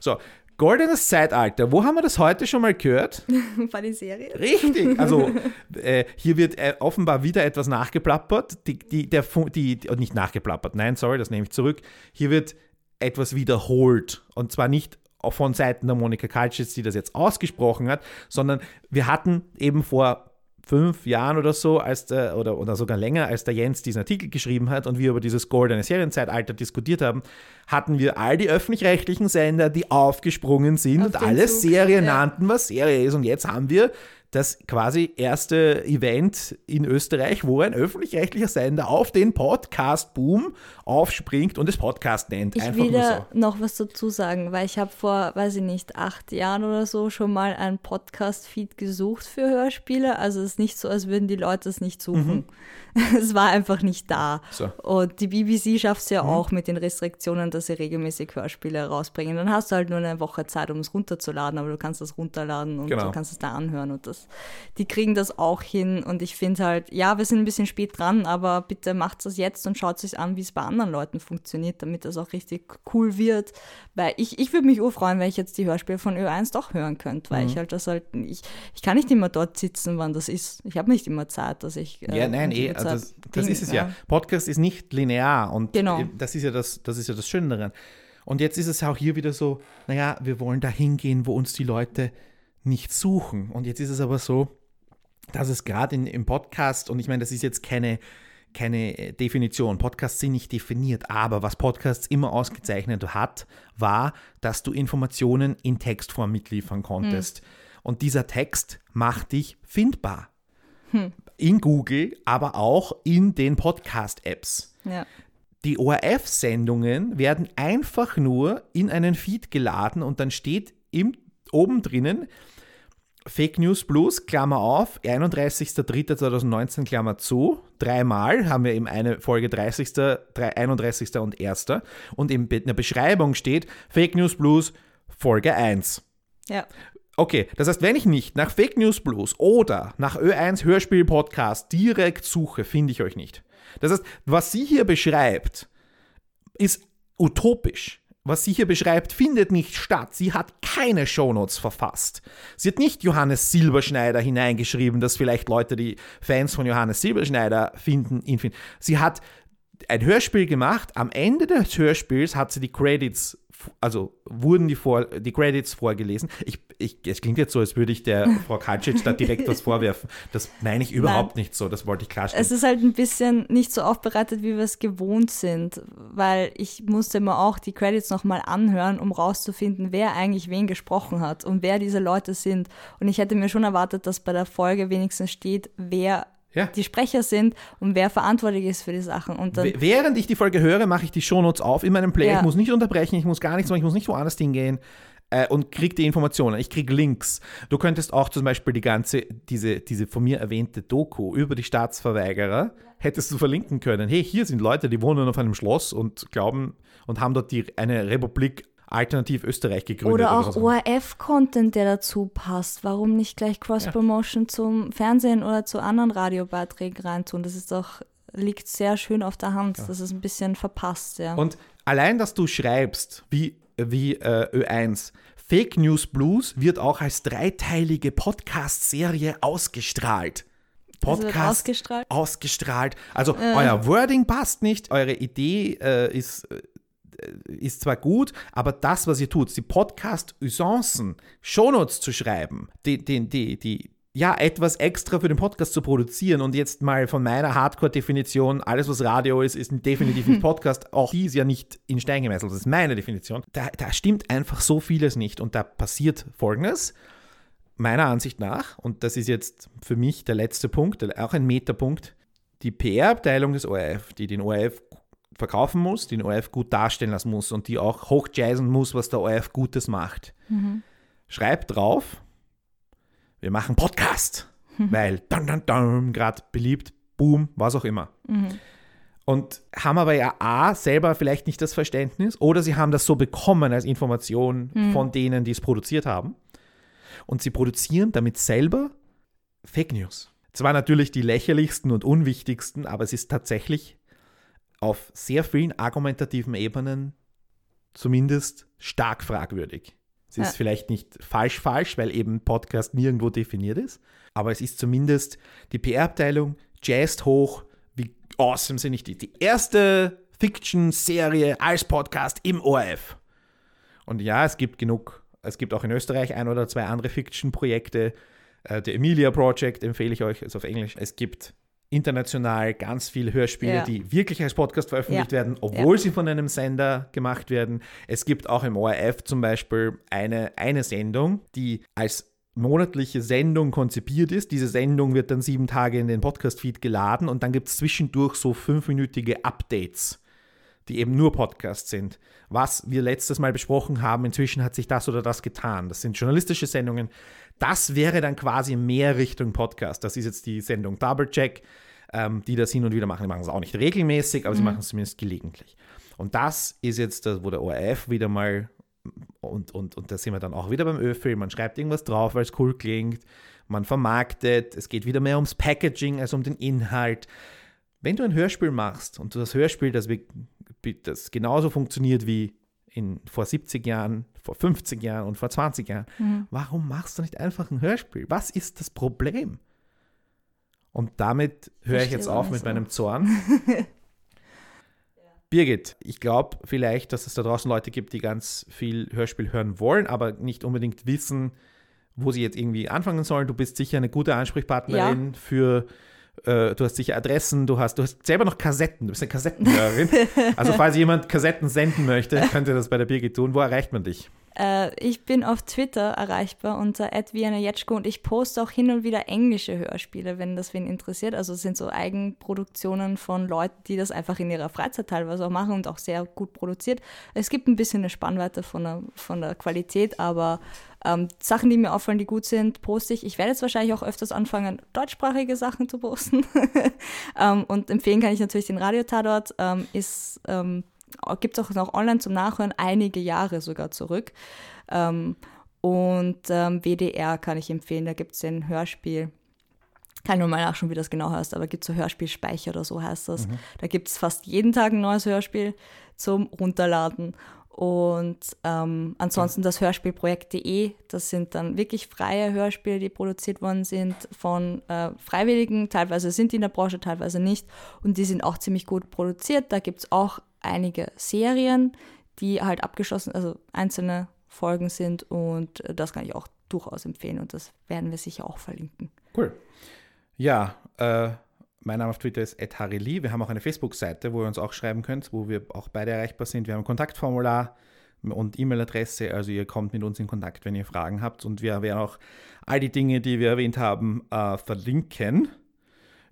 So, goldenes Zeitalter. Wo haben wir das heute schon mal gehört? (laughs) War die Serie? Richtig. Also (laughs) äh, hier wird äh, offenbar wieder etwas nachgeplappert. Die, die, der, die, die, nicht nachgeplappert, nein, sorry, das nehme ich zurück. Hier wird etwas wiederholt. Und zwar nicht von Seiten der Monika Kalschitz, die das jetzt ausgesprochen hat, sondern wir hatten eben vor fünf Jahren oder so, als der, oder, oder sogar länger, als der Jens diesen Artikel geschrieben hat und wir über dieses goldene Serienzeitalter diskutiert haben, hatten wir all die öffentlich-rechtlichen Sender, die aufgesprungen sind Auf und den alle Zug, Serien ja. nannten, was Serie ist. Und jetzt haben wir das quasi erste Event in Österreich, wo ein öffentlich-rechtlicher Sender auf den Podcast-Boom aufspringt und es Podcast nennt. Ich Einfach will da so. noch was dazu sagen, weil ich habe vor, weiß ich nicht, acht Jahren oder so schon mal einen Podcast-Feed gesucht für Hörspiele. Also es ist nicht so, als würden die Leute es nicht suchen. (laughs) Es war einfach nicht da. Mhm. So. Mhm. Und die BBC schafft es ja auch mit den Restriktionen, dass sie regelmäßig Hörspiele rausbringen. Dann hast du halt nur eine Woche Zeit, um es runterzuladen, aber du kannst das runterladen und Genau. du kannst es da anhören. Und das, die kriegen das auch hin. Und ich finde halt, ja, wir sind ein bisschen spät dran, aber bitte macht es jetzt und schaut sich an, wie es bei anderen Leuten funktioniert, damit das auch richtig cool wird. Weil ich, ich würde mich urfreuen, wenn ich jetzt die Hörspiele von Ö1 doch hören könnte, Mhm. weil ich halt das halt, ich, ich kann nicht immer dort sitzen, wann das ist. Ich habe nicht immer Zeit, dass ich. äh, Ja, nein, eh, also das, das Ding, ist es ja. Podcast ist nicht linear und Genau. äh, das ist ja das, das ist ja das Schöne daran. Und jetzt ist es auch hier wieder so, naja, wir wollen da hingehen, wo uns die Leute nicht suchen. Und jetzt ist es aber so, dass es gerade im Podcast, und ich meine, das ist jetzt keine, keine äh, Definition, Podcasts sind nicht definiert, aber was Podcasts immer ausgezeichnet hat, war, dass du Informationen in Textform mitliefern konntest. Und dieser Text macht dich findbar in Google, aber auch in den Podcast-Apps. Ja. Die ORF-Sendungen werden einfach nur in einen Feed geladen und dann steht im, oben drinnen Fake News Plus, Klammer auf, 31.03.2019, Klammer zu. Dreimal haben wir eben eine Folge 30., 31. und 1. Und in der Beschreibung steht Fake News Plus Folge 1. Ja. Okay, das heißt, wenn ich nicht nach Fake News Blues oder nach Ö1 Hörspiel Podcast direkt suche, finde ich euch nicht. Das heißt, was sie hier beschreibt, ist utopisch. Was sie hier beschreibt, findet nicht statt. Sie hat keine Shownotes verfasst. Sie hat nicht Johannes Silberschneider hineingeschrieben, dass vielleicht Leute, die Fans von Johannes Silberschneider finden, ihn finden. Sie hat ein Hörspiel gemacht. Am Ende des Hörspiels hat sie die Credits also wurden die, vor, die Credits vorgelesen. Ich, ich, es klingt jetzt so, als würde ich der (laughs) Frau Kalcic da direkt was vorwerfen. Das meine ich überhaupt Nein. nicht so, das wollte ich klarstellen. Es ist halt ein bisschen nicht so aufbereitet, wie wir es gewohnt sind, weil ich musste immer auch die Credits nochmal anhören, um rauszufinden, wer eigentlich wen gesprochen hat und wer diese Leute sind. Und ich hätte mir schon erwartet, dass bei der Folge wenigstens steht, wer ja. die Sprecher sind und wer verantwortlich ist für die Sachen. Und dann, Während ich die Folge höre, mache ich die Shownotes auf in meinem Play. Ja. Ich muss nicht unterbrechen, ich muss gar nichts machen, ich muss nicht woanders hingehen äh, und kriege die Informationen. Ich kriege Links. Du könntest auch zum Beispiel die ganze, diese, diese von mir erwähnte Doku über die Staatsverweigerer, hättest du verlinken können. Hey, hier sind Leute, die wohnen auf einem Schloss und glauben und haben dort die, eine Republik Alternativ Österreich gegründet. Oder auch oder so. ORF-Content, der dazu passt. Warum nicht gleich Cross-Promotion ja. zum Fernsehen oder zu anderen Radiobeiträgen reintun? Das ist doch, liegt sehr schön auf der Hand. Ja. Das ist ein bisschen verpasst, ja. Und allein, dass du schreibst, wie, wie äh, Ö1, Fake News Blues wird auch als dreiteilige Podcast-Serie ausgestrahlt. Podcast ausgestrahlt. ausgestrahlt. Also äh. euer Wording passt nicht, eure Idee äh, ist äh, ist zwar gut, aber das, was ihr tut, die Podcast-Usancen, Shownotes zu schreiben, die, die, die, die, ja, etwas extra für den Podcast zu produzieren und jetzt mal von meiner Hardcore-Definition, alles was Radio ist, ist definitiv ein (laughs) Podcast, auch die ist ja nicht in Stein gemeißelt, das ist meine Definition. Da, da stimmt einfach so vieles nicht und da passiert Folgendes, meiner Ansicht nach, und das ist jetzt für mich der letzte Punkt, auch ein Metapunkt, die PR-Abteilung des ORF, die den ORF verkaufen muss, den ORF gut darstellen lassen muss und die auch hochjazzen muss, was der ORF Gutes macht. Mhm. Schreibt drauf, wir machen Podcast, mhm. weil dann, dann, dann, gerade beliebt, boom, was auch immer. Mhm. Und haben aber ja A, selber vielleicht nicht das Verständnis oder sie haben das so bekommen als Information mhm. von denen, die es produziert haben. Und sie produzieren damit selber Fake News. Zwar natürlich die lächerlichsten und unwichtigsten, aber es ist tatsächlich auf sehr vielen argumentativen Ebenen zumindest stark fragwürdig. Es ist ja. vielleicht nicht falsch falsch, weil eben Podcast nirgendwo definiert ist, aber es ist zumindest die PR-Abteilung jazzt hoch, wie awesome sind nicht die. Die erste Fiction-Serie als Podcast im ORF. Und ja, es gibt genug, es gibt auch in Österreich ein oder zwei andere Fiction-Projekte. Äh, der Emilia Project empfehle ich euch, ist auf Englisch. Es gibt international ganz viele Hörspiele, ja. die wirklich als Podcast veröffentlicht ja. werden, obwohl ja. sie von einem Sender gemacht werden. Es gibt auch im ORF zum Beispiel eine, eine Sendung, die als monatliche Sendung konzipiert ist. Diese Sendung wird dann sieben Tage in den Podcast-Feed geladen und dann gibt es zwischendurch so fünfminütige Updates, die eben nur Podcasts sind. Was wir letztes Mal besprochen haben, inzwischen hat sich das oder das getan. Das sind journalistische Sendungen, das wäre dann quasi mehr Richtung Podcast. Das ist jetzt die Sendung Double Check, ähm, die das hin und wieder machen. Die machen es auch nicht regelmäßig, aber mhm. sie machen es zumindest gelegentlich. Und das ist jetzt, das, wo der ORF wieder mal, und, und, und da sind wir dann auch wieder beim Öfel, man schreibt irgendwas drauf, weil es cool klingt, man vermarktet, es geht wieder mehr ums Packaging als um den Inhalt. Wenn du ein Hörspiel machst und du das Hörspiel, das, das genauso funktioniert wie in, vor 70 Jahren, vor 50 Jahren und vor 20 Jahren. Mhm. Warum machst du nicht einfach ein Hörspiel? Was ist das Problem? Und damit höre ich jetzt auf mit meinem Zorn. (laughs) Birgit, ich glaube vielleicht, dass es da draußen Leute gibt, die ganz viel Hörspiel hören wollen, aber nicht unbedingt wissen, wo sie jetzt irgendwie anfangen sollen. Du bist sicher eine gute Ansprechpartnerin ja. für äh, du hast sicher Adressen, du hast, du hast selber noch Kassetten, du bist eine Kassettenhörerin. (laughs) also falls jemand Kassetten senden möchte, könnte das bei der Birgit tun. Wo erreicht man dich? Äh, ich bin auf Twitter erreichbar unter @vianajetschko und ich poste auch hin und wieder englische Hörspiele, wenn das wen interessiert. Also es sind so Eigenproduktionen von Leuten, die das einfach in ihrer Freizeit teilweise auch machen und auch sehr gut produziert. Es gibt ein bisschen eine Spannweite von der, von der Qualität, aber ähm, Sachen, die mir auffallen, die gut sind, poste ich. Ich werde jetzt wahrscheinlich auch öfters anfangen, deutschsprachige Sachen zu posten. (laughs) ähm, und empfehlen kann ich natürlich den Radiotatort. Ähm, ist ähm, gibt es auch noch online zum Nachhören, einige Jahre sogar zurück. Ähm, und ähm, WDR kann ich empfehlen, da gibt es ein Hörspiel. Kann nur mal nachschauen, wie das genau heißt, aber gibt es so Hörspielspeicher oder so heißt das. Mhm. Da gibt es fast jeden Tag ein neues Hörspiel zum Runterladen. Und ähm, ansonsten das Hörspielprojekt.de, das sind dann wirklich freie Hörspiele, die produziert worden sind von äh, Freiwilligen. Teilweise sind die in der Branche, teilweise nicht. Und die sind auch ziemlich gut produziert. Da gibt es auch einige Serien, die halt abgeschlossen, also einzelne Folgen sind und das kann ich auch durchaus empfehlen und das werden wir sicher auch verlinken. Cool. Ja, äh, mein Name auf Twitter ist @harrylee. Wir haben auch eine Facebook-Seite, wo ihr uns auch schreiben könnt, wo wir auch beide erreichbar sind. Wir haben ein Kontaktformular und E-Mail-Adresse, also ihr kommt mit uns in Kontakt, wenn ihr Fragen habt und wir werden auch all die Dinge, die wir erwähnt haben, äh, verlinken.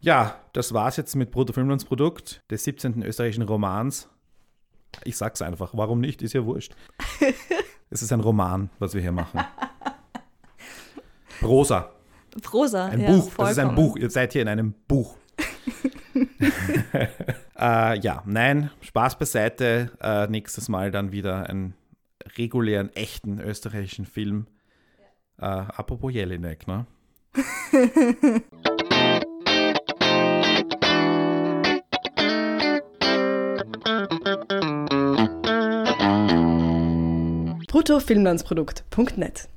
Ja, das war's jetzt mit Bruttofilmlandsprodukt des 17. österreichischen Romans. Ich sag's einfach, warum nicht? Ist ja wurscht. (laughs) es ist ein Roman, was wir hier machen. Prosa. Prosa, Ein ja, Buch, das ist ein vollkommen. Buch. Ihr seid hier in einem Buch. (laughs) äh, ja, nein, Spaß beiseite. Äh, nächstes Mal dann wieder einen regulären, echten österreichischen Film. Äh, apropos Jelinek, ne? bruttofilmlandsprodukt.net